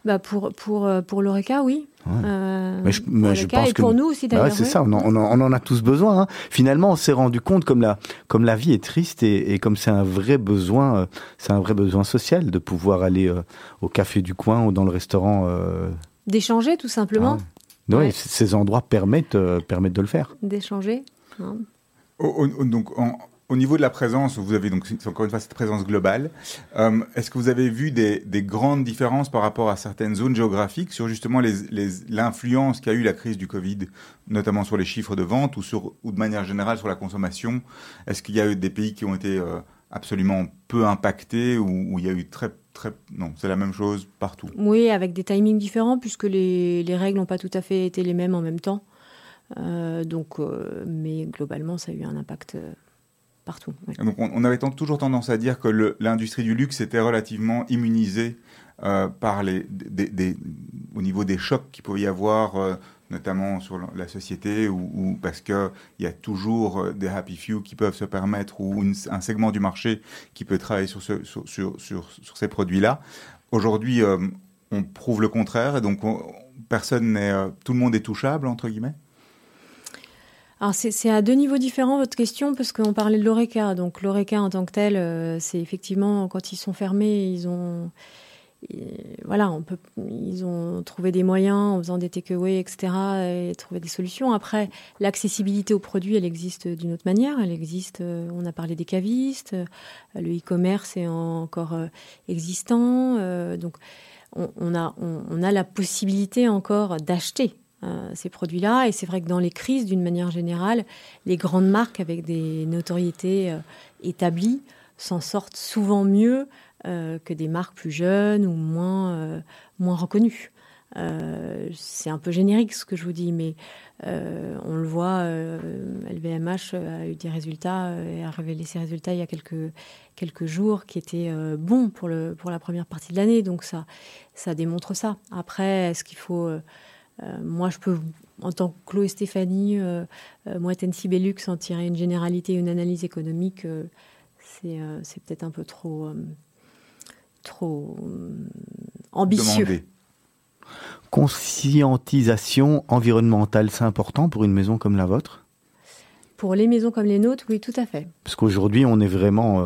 Bah pour pour pour l'Oreca, oui. Euh, mais je, je pense et pour nous aussi bah d'ailleurs. c'est ça, on en, on, en, a tous besoin. Hein. Finalement, on s'est rendu compte comme la comme la vie est triste et, et comme c'est un vrai besoin, euh, c'est un vrai besoin social de pouvoir aller euh, au café du coin ou dans le restaurant. D'échanger tout simplement. Ah oui, ces endroits permettent permettent de le faire. D'échanger. donc au niveau de la présence, vous avez donc encore une fois cette présence globale. Euh, est-ce que vous avez vu des, grandes différences par rapport à certaines zones géographiques sur justement l'influence qu'a eu la crise du Covid, notamment sur les chiffres de vente ou, de manière générale sur la consommation? Est-ce qu'il y a eu des pays qui ont été euh, absolument peu impactés ou, il y a eu très Très, non, c'est la même chose partout? Oui, avec des timings différents, puisque les, les règles n'ont pas tout à fait été les mêmes en même temps. Euh, donc, mais globalement, ça a eu un impact partout. Donc on, avait toujours tendance à dire que l'industrie du luxe était relativement immunisée euh, par les, au niveau des chocs qu'il pouvait y avoir, euh, notamment sur la société, ou, parce qu'il y a toujours euh, des happy few qui peuvent se permettre, ou un segment du marché qui peut travailler sur, ce, sur, sur, sur, ces produits-là. Aujourd'hui, on prouve le contraire, et donc personne tout le monde est touchable, entre guillemets? Alors c'est à deux niveaux différents votre question parce qu'on parlait de l'ORECA. Donc l'ORECA en tant que tel, euh, c'est effectivement quand ils sont fermés, ils ont voilà, on peut, ils ont trouvé des moyens en faisant des takeaways, etc. et trouvé des solutions. Après, l'accessibilité aux produits, elle existe d'une autre manière. Elle existe. Euh, on a parlé des cavistes, euh, le e-commerce est encore existant. donc on, a on a la possibilité encore d'acheter euh, ces produits-là. Et c'est vrai que dans les crises, d'une manière générale, les grandes marques avec des notoriétés euh, établies s'en sortent souvent mieux euh, que des marques plus jeunes ou moins, moins reconnues. c'est un peu générique ce que je vous dis, mais on le voit, LVMH a eu des résultats et a révélé ses résultats il y a quelques, quelques jours qui étaient bons pour, le, pour la première partie de l'année. Donc ça, ça démontre ça. Après, est-ce qu'il faut moi, je peux, en tant que Chloé Stéphanie, euh, euh Moitensi Bellux, en tirer une généralité, une analyse économique, euh, c'est peut-être un peu trop, trop ambitieux. Conscientisation environnementale, c'est important pour une maison comme la vôtre? Pour les maisons comme les nôtres, oui, tout à fait. Parce qu'aujourd'hui, on est vraiment,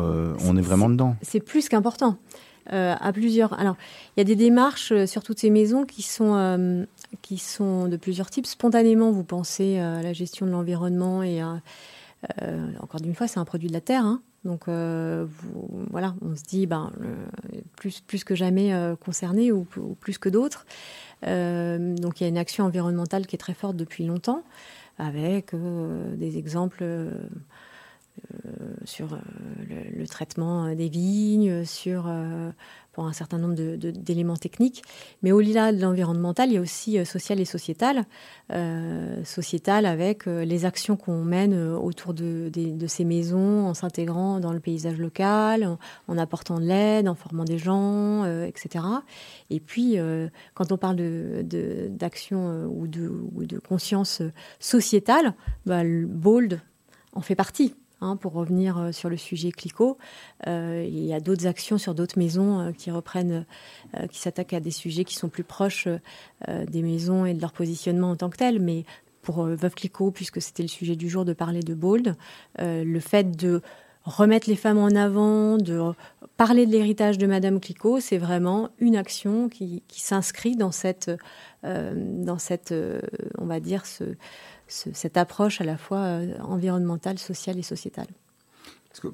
on est vraiment dedans. C'est plus qu'important. À plusieurs. Alors, il y a des démarches sur toutes ces maisons qui sont qui sont de plusieurs types. Spontanément, vous pensez à la gestion de l'environnement et euh, encore une fois, c'est un produit de la terre. Hein. Donc euh, voilà, on se dit ben, plus, plus que jamais euh, concerné ou, plus que d'autres. donc il y a une action environnementale qui est très forte depuis longtemps, avec des exemples sur le, traitement des vignes, sur pour un certain nombre d'éléments techniques. Mais au-delà de l'environnemental, il y a aussi euh, social et sociétal. Euh, sociétal avec euh, les actions qu'on mène autour de, ces maisons, en s'intégrant dans le paysage local, en, apportant de l'aide, en formant des gens, etc. Et puis, quand on parle d'action ou, ou, de, conscience sociétale, bah, Bold en fait partie. Hein, pour revenir euh, sur le sujet Clico. Euh, il y a d'autres actions sur d'autres maisons euh, qui reprennent, qui s'attaquent à des sujets qui sont plus proches des maisons et de leur positionnement en tant que tel. Mais pour Veuve Clicquot, puisque c'était le sujet du jour de parler de Bold, le fait de remettre les femmes en avant, de parler de l'héritage de Madame Clicquot, c'est vraiment une action qui, s'inscrit dans cette, dans cette, on va dire, ce, cette approche à la fois euh, environnementale, sociale et sociétale.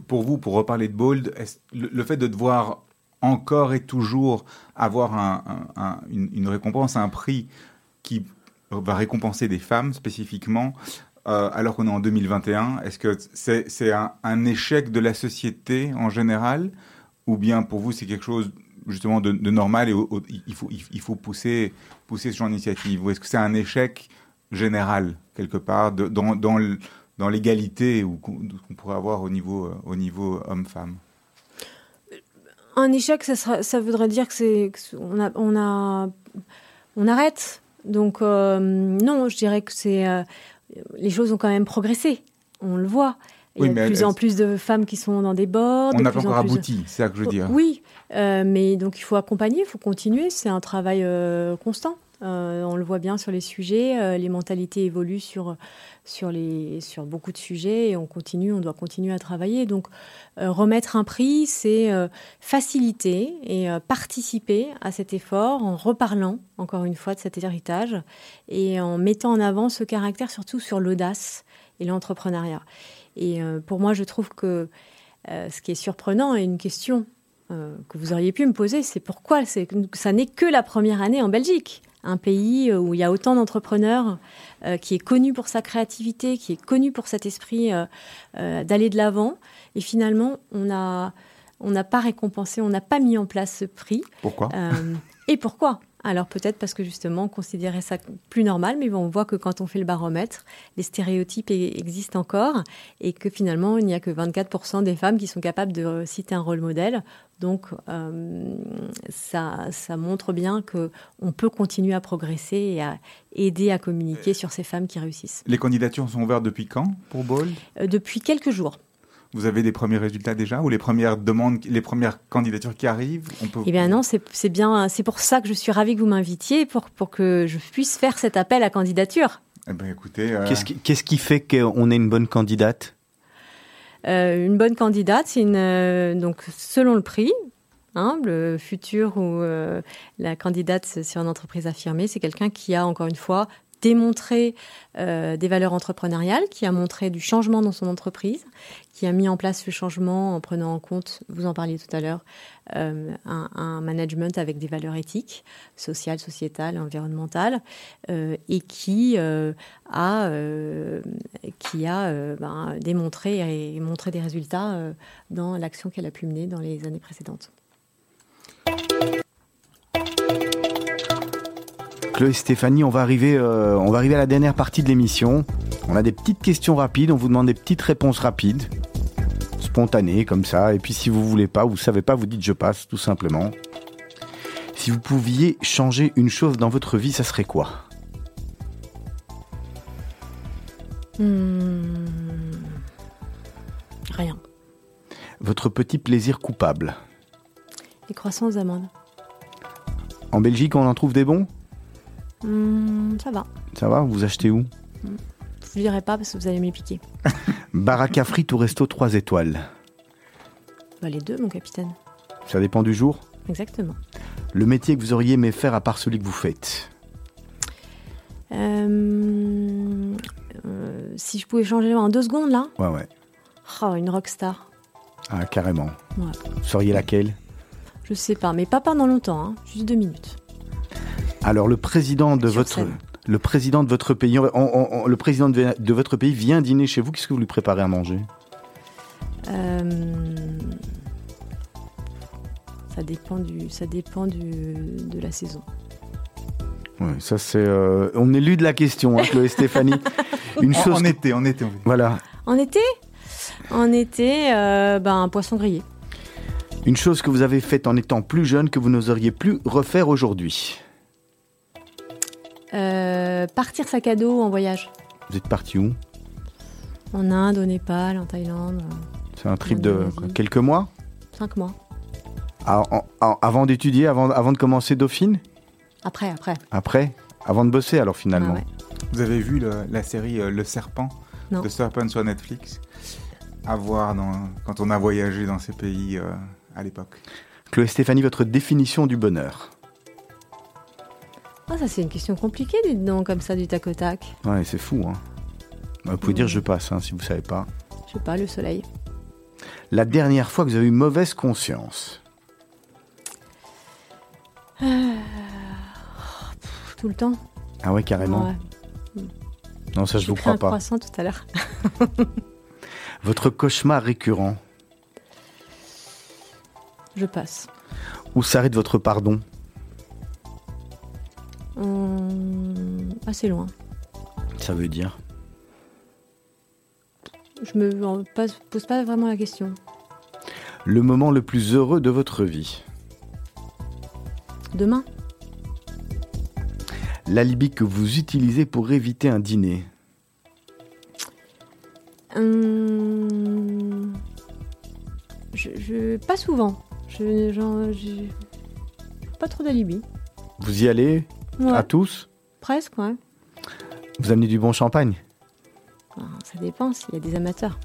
pour vous, pour reparler de Bold, le, fait de devoir encore et toujours avoir une, récompense, un prix qui va récompenser des femmes spécifiquement, euh, alors qu'on est en 2021, est-ce que c'est un, échec de la société en général? Ou bien pour vous c'est quelque chose justement de, normal et il, faut, il, faut pousser, pousser ce genre d'initiative? Ou est-ce que c'est un échec général, quelque part, dans, dans, dans l'égalité qu'on pourrait avoir au niveau, euh, au niveau homme-femme Un échec, ça, sera, ça voudrait dire que c'est on a, on a on arrête. Donc euh, non, je dirais que c'est euh, les choses ont quand même progressé. On le voit. Il y a de plus en plus de femmes qui sont dans des bords. On n'a pas encore abouti, c'est ça que je veux dire. Oui, mais donc il faut accompagner, il faut continuer. C'est un travail constant. On le voit bien sur les sujets. les mentalités évoluent sur, sur, les, sur beaucoup de sujets et on continue, on doit continuer à travailler. Donc, remettre un prix, c'est faciliter et participer à cet effort en reparlant, encore une fois, de cet héritage et en mettant en avant ce caractère surtout sur l'audace et l'entrepreneuriat. Et pour moi, je trouve que ce qui est surprenant et une question euh, que vous auriez pu me poser, c'est pourquoi ça n'est que la première année en Belgique, un pays euh, où il y a autant d'entrepreneurs, euh, qui est connu pour sa créativité, qui est connu pour cet esprit d'aller de l'avant. Et finalement, on n'a on pas récompensé, on n'a pas mis en place ce prix. Pourquoi? Et pourquoi? Alors peut-être parce que justement on considérait ça plus normal, mais on voit que quand on fait le baromètre, les stéréotypes e-, existent encore et que finalement il n'y a que 24% des femmes qui sont capables de citer un rôle modèle. Donc euh, ça, ça, montre bien qu'on peut continuer à progresser et à aider à communiquer sur ces femmes qui réussissent. Les candidatures sont ouvertes depuis quand pour Bold? Euh, Depuis quelques jours. Vous avez des premiers résultats déjà ou les premières demandes, les premières candidatures qui arrivent on peut... Eh bien non, c'est bien, c'est pour ça que je suis ravie que vous m'invitiez pour, pour que je puisse faire cet appel à candidature. Eh ben écoutez, euh, qu'est-ce qui, fait qu'on est une bonne candidate? Euh, Une bonne candidate, c'est une euh, donc selon le prix. Hein, le futur ou la candidate sur une entreprise affirmée, c'est quelqu'un qui a encore une fois démontré euh, des valeurs entrepreneuriales, qui a montré du changement dans son entreprise, qui a mis en place ce changement en prenant en compte, vous en parliez tout à l'heure, euh, un, management avec des valeurs éthiques, sociales, sociétales, environnementales, euh, et qui a, qui a ben, démontré et montré des résultats dans l'action qu'elle a pu mener dans les années précédentes. Chloé Stéphanie, on va arriver, euh, on va arriver à la dernière partie de l'émission. On a des petites questions rapides, on vous demande des petites réponses rapides, spontanées comme ça. Et puis si vous voulez pas, vous savez pas, vous dites je passe, tout simplement. Si vous pouviez changer une chose dans votre vie, ça serait quoi? Hmm. Rien. Votre petit plaisir coupable Les croissants aux amandes. En Belgique, on en trouve des bons? Hmm, ça va. Ça va Vous achetez où? Je ne dirai pas parce que vous allez m'y piquer. Baraka frite ou resto 3 étoiles? Bah, Les deux, mon capitaine. Ça dépend du jour? Exactement. Le métier que vous auriez aimé faire à part celui que vous faites? Euh, euh, Si je pouvais changer en deux secondes, là? Ouais, ouais. Oh, une rockstar. Ah, carrément. Ouais. Vous seriez laquelle? Je sais pas, mais pas pendant longtemps, hein. juste deux minutes. Alors le président de votre le président de votre pays, le président de, votre pays vient dîner chez vous. Qu'est-ce que vous lui préparez à manger? Euh, Ça dépend du ça dépend de la saison. Ouais, ça c'est euh, on est lu de la question, hein, Chloé Stéphanie. Une chose en, été, en été. Voilà. En été? En été, euh, ben, un poisson grillé. Une chose que vous avez faite en étant plus jeune que vous n'oseriez plus refaire aujourd'hui. Euh, partir sac à dos en voyage. Vous êtes parti où? En Inde, au Népal, en Thaïlande. C'est un trip de quelques mois? Cinq mois. Ah, avant d'étudier, avant, avant de commencer Dauphine? Après, après. Après? Avant de bosser alors finalement? Vous avez vu la série euh, Le Serpent? Non. de Serpent sur Netflix? À voir quand on a voyagé dans ces pays euh, à l'époque. Chloé Stéphanie, votre définition du bonheur? Ah, ça c'est une question compliquée, dites donc, comme ça, du tac au tac. Ouais, c'est fou. Hein. Bah, vous pouvez dire je passe, hein, si vous savez pas. Je sais pas, le soleil. La dernière fois que vous avez eu mauvaise conscience euh, Tout le temps. Ah ouais, carrément. Non, ça je vous crois pas. croissant tout à l'heure. Votre cauchemar récurrent Je passe. Où s'arrête votre pardon? Hum, assez loin. Ça veut dire Je me pose pas vraiment la question. Le moment le plus heureux de votre vie Demain. L'alibi que vous utilisez pour éviter un dîner hum, je, pas souvent. Je, genre, pas trop d'alibi. Vous y allez Ouais, À tous presque, ouais. Vous amenez du bon champagne Ah, Ça dépend s'il y a des amateurs.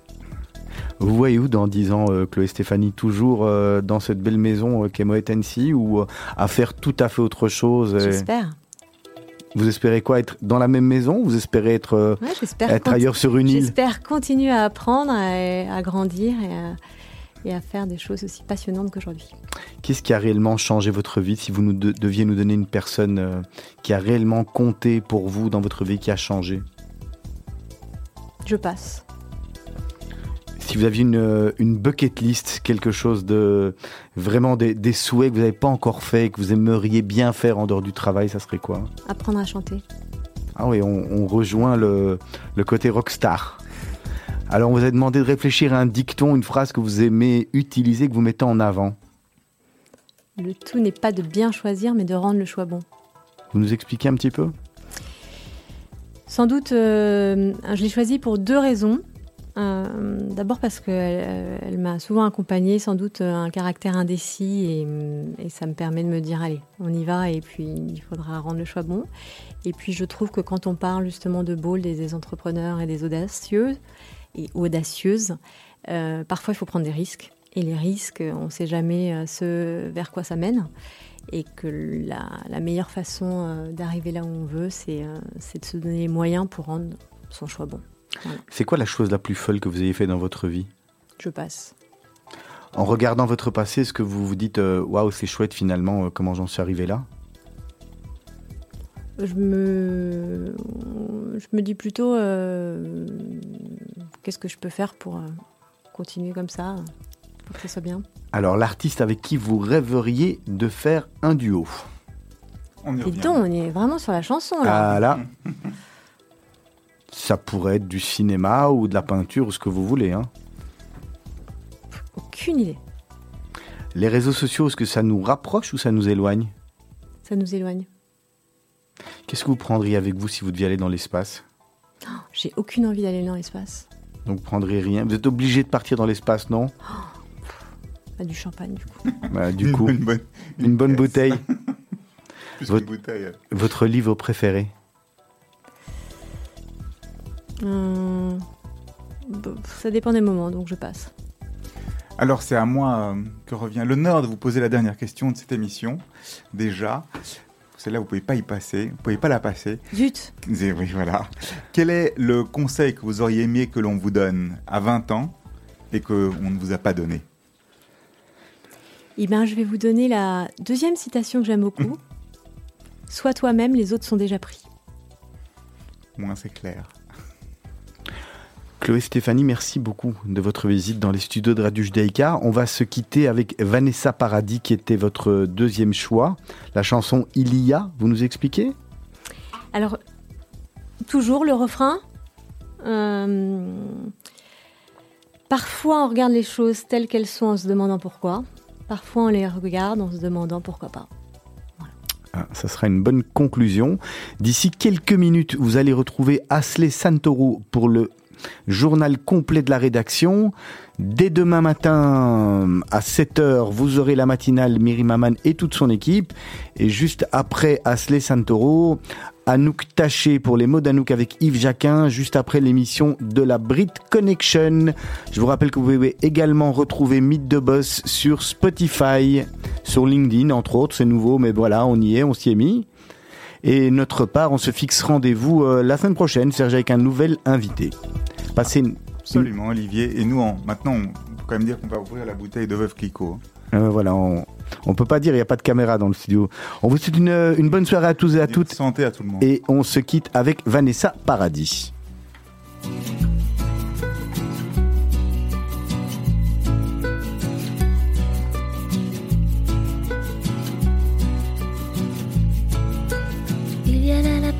Vous voyez où dans 10 ans, euh, Chloé Stéphanie Toujours euh, dans cette belle maison euh, qu'est Moet Hennessy ou euh, à faire tout à fait autre chose et- J'espère. Vous espérez quoi Être dans la même maison Vous espérez être, euh, Ouais, être ailleurs sur une île? J'espère continuer à apprendre, à, à grandir et à, et à faire des choses aussi passionnantes qu'aujourd'hui. Qu'est-ce qui a réellement changé votre vie Si vous nous de- deviez nous donner une personne euh, qui a réellement compté pour vous dans votre vie, qui a changé? Je passe. Si vous aviez une, euh, une bucket list, quelque chose de vraiment des, des souhaits que vous n'avez pas encore fait, que vous aimeriez bien faire en dehors du travail, ça serait quoi? Apprendre à chanter. Ah oui, on, on rejoint le, le côté rockstar. Alors on vous a demandé de réfléchir à un dicton, une phrase que vous aimez utiliser, que vous mettez en avant. Le tout n'est pas de bien choisir, mais de rendre le choix bon. Vous nous expliquez un petit peu? Sans doute, euh, je l'ai choisi pour deux raisons. Euh, D'abord parce qu'elle elle, m'a souvent accompagnée, sans doute euh, un caractère indécis, et, et, ça me permet de me dire allez, on y va, et puis il faudra rendre le choix bon. Et puis je trouve que quand on parle justement de bold et des entrepreneurs et des audacieux et audacieuses, euh, parfois il faut prendre des risques. Et les risques, on ne sait jamais euh, ce vers quoi ça mène. Et que la, la meilleure façon euh, d'arriver là où on veut, c'est euh, de se donner les moyens pour rendre son choix bon. Voilà. C'est quoi la chose la plus folle que vous ayez fait dans votre vie? Je passe. En regardant votre passé, est-ce que vous vous dites waouh, c'est chouette finalement, comment j'en suis arrivé là? Je me, je me dis plutôt euh, qu'est-ce que je peux faire pour continuer comme ça, pour que ça soit bien. Alors, l'artiste avec qui vous rêveriez de faire un duo On y donc, on est vraiment sur la chanson là. Ah là Ça pourrait être du cinéma ou de la peinture ou ce que vous voulez. Hein. Aucune idée. Les réseaux sociaux, est-ce que ça nous rapproche ou ça nous éloigne? Ça nous éloigne. Qu'est-ce que vous prendriez avec vous si vous deviez aller dans l'espace? Oh, J'ai aucune envie d'aller dans l'espace. Donc vous prendriez rien? Vous êtes obligé de partir dans l'espace, non? Oh, bah, Du champagne, du coup. Bah, du coup, une bonne, une une bonne bouteille. Votre, bouteille. votre livre préféré hum, Ça dépend des moments, donc je passe. Alors c'est à moi euh, que revient l'honneur de vous poser la dernière question de cette émission. Déjà, celle-là, vous pouvez pas y passer, vous pouvez pas la passer. Zut Oui, voilà. Quel est le conseil que vous auriez aimé que l'on vous donne à 20 ans et qu'on ne vous a pas donné? Eh bien, je vais vous donner la deuxième citation que j'aime beaucoup. Sois toi-même, les autres sont déjà pris. Moins c'est clair. Chloé Stéphanie, merci beaucoup de votre visite dans les studios de Radio Judaïka. On va se quitter avec Vanessa Paradis, qui était votre deuxième choix. La chanson Il y a, vous nous expliquez? Alors, toujours le refrain. Euh, parfois, on regarde les choses telles qu'elles sont en se demandant pourquoi. Parfois, on les regarde en se demandant pourquoi pas. Ah, ça sera une bonne conclusion. D'ici quelques minutes, vous allez retrouver Asley Santoro pour le journal complet de la rédaction. Dès demain matin à 7h, vous aurez la matinale Miri Maman et toute son équipe. Et juste après Asley Santoro, Anouk Taché pour les mots d'Anouk avec Yves Jacquin, juste après l'émission de la Brit Connection. Je vous rappelle que vous pouvez également retrouver Mythe de Boss sur Spotify, sur LinkedIn entre autres, c'est nouveau, mais voilà, on y est, on s'y est mis. Et notre part, on se fixe rendez-vous euh, la semaine prochaine, Serge, avec un nouvel invité. Passez une... Absolument, Olivier. Et nous, on, maintenant, on peut quand même dire qu'on va ouvrir la bouteille de Veuve Clicquot. Euh, voilà, on, on peut pas dire, il n'y a pas de caméra dans le studio. On vous souhaite une, une bonne soirée à tous et à toutes. Santé à tout le monde. Et on se quitte avec Vanessa Paradis.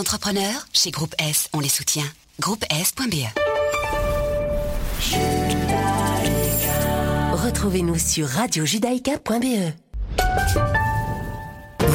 entrepreneurs, chez Groupe S, on les soutient. Groupe S.be Retrouvez-nous sur radiojudaïka.be.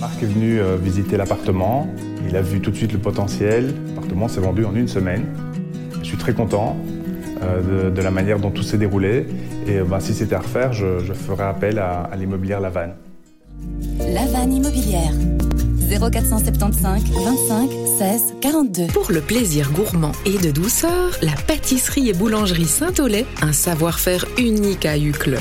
Marc est venu euh, visiter l'appartement, il a vu tout de suite le potentiel, l'appartement s'est vendu en une semaine. Je suis très content euh, de, de la manière dont tout s'est déroulé et euh, bah, si c'était à refaire, je, je ferais appel à, à l'immobilière Lavanne. La vanne immobilière. 0475 25 16 42. Pour le plaisir gourmand et de douceur, la pâtisserie et boulangerie Saint-Olay, un savoir-faire unique à Uccle.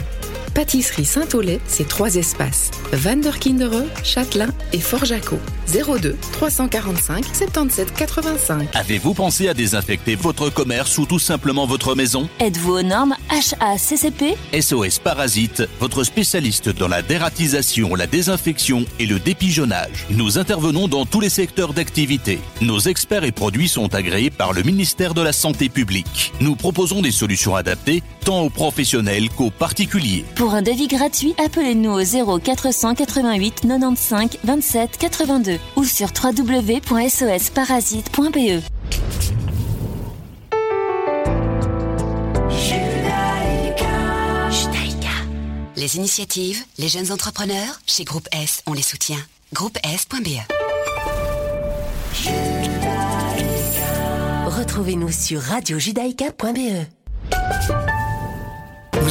Pâtisserie Saint-Olay, c'est trois espaces. Van der Kindere, Châtelain et Fort-Jaco. 02 345 77 85. Avez-vous pensé à désinfecter votre commerce ou tout simplement votre maison? Êtes-vous aux normes HACCP SOS Parasite, votre spécialiste dans la dératisation, la désinfection et le dépigeonnage. Nous intervenons dans tous les secteurs d'activité. Nos experts et produits sont agréés par le ministère de la Santé publique. Nous proposons des solutions adaptées tant aux professionnels qu'aux particuliers. Pour un devis gratuit, appelez-nous au 0488 95 27 82 ou sur www.sosparasite.be. Judaïka. Les initiatives, les jeunes entrepreneurs, chez Groupe S, on les soutient. Groupe S.be Retrouvez-nous sur radiojudaïka.be.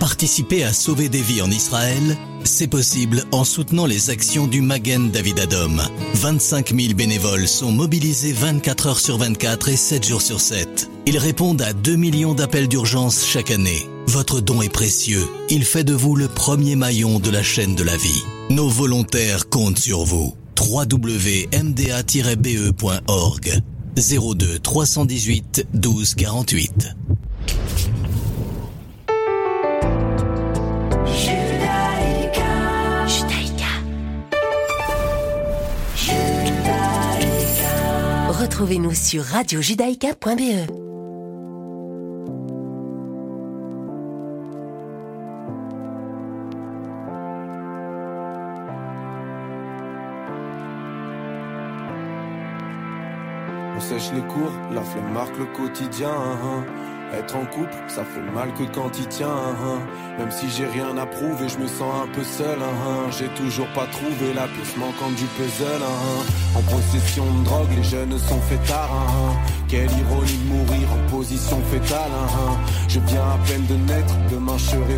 Participer à sauver des vies en Israël, c'est possible en soutenant les actions du Magen David Adom. 25 000 bénévoles sont mobilisés 24 heures sur 24 et 7 jours sur 7. Ils répondent à 2 millions d'appels d'urgence chaque année. Votre don est précieux. Il fait de vous le premier maillon de la chaîne de la vie. Nos volontaires comptent sur vous. www.mda-be.org 02 318 12 48 Retrouvez-nous sur radiojudaïka.be. On sèche les cours, la flemme marque le quotidien. hein, hein. Être en couple, ça fait mal que quand il tient. Même si j'ai rien à prouver, je me sens un peu seul. J'ai toujours pas trouvé la pièce manquante du puzzle. En possession de drogue, les jeunes sont fêtards. Quelle ironie de mourir en position fétale. Je viens à peine de naître, demain je serai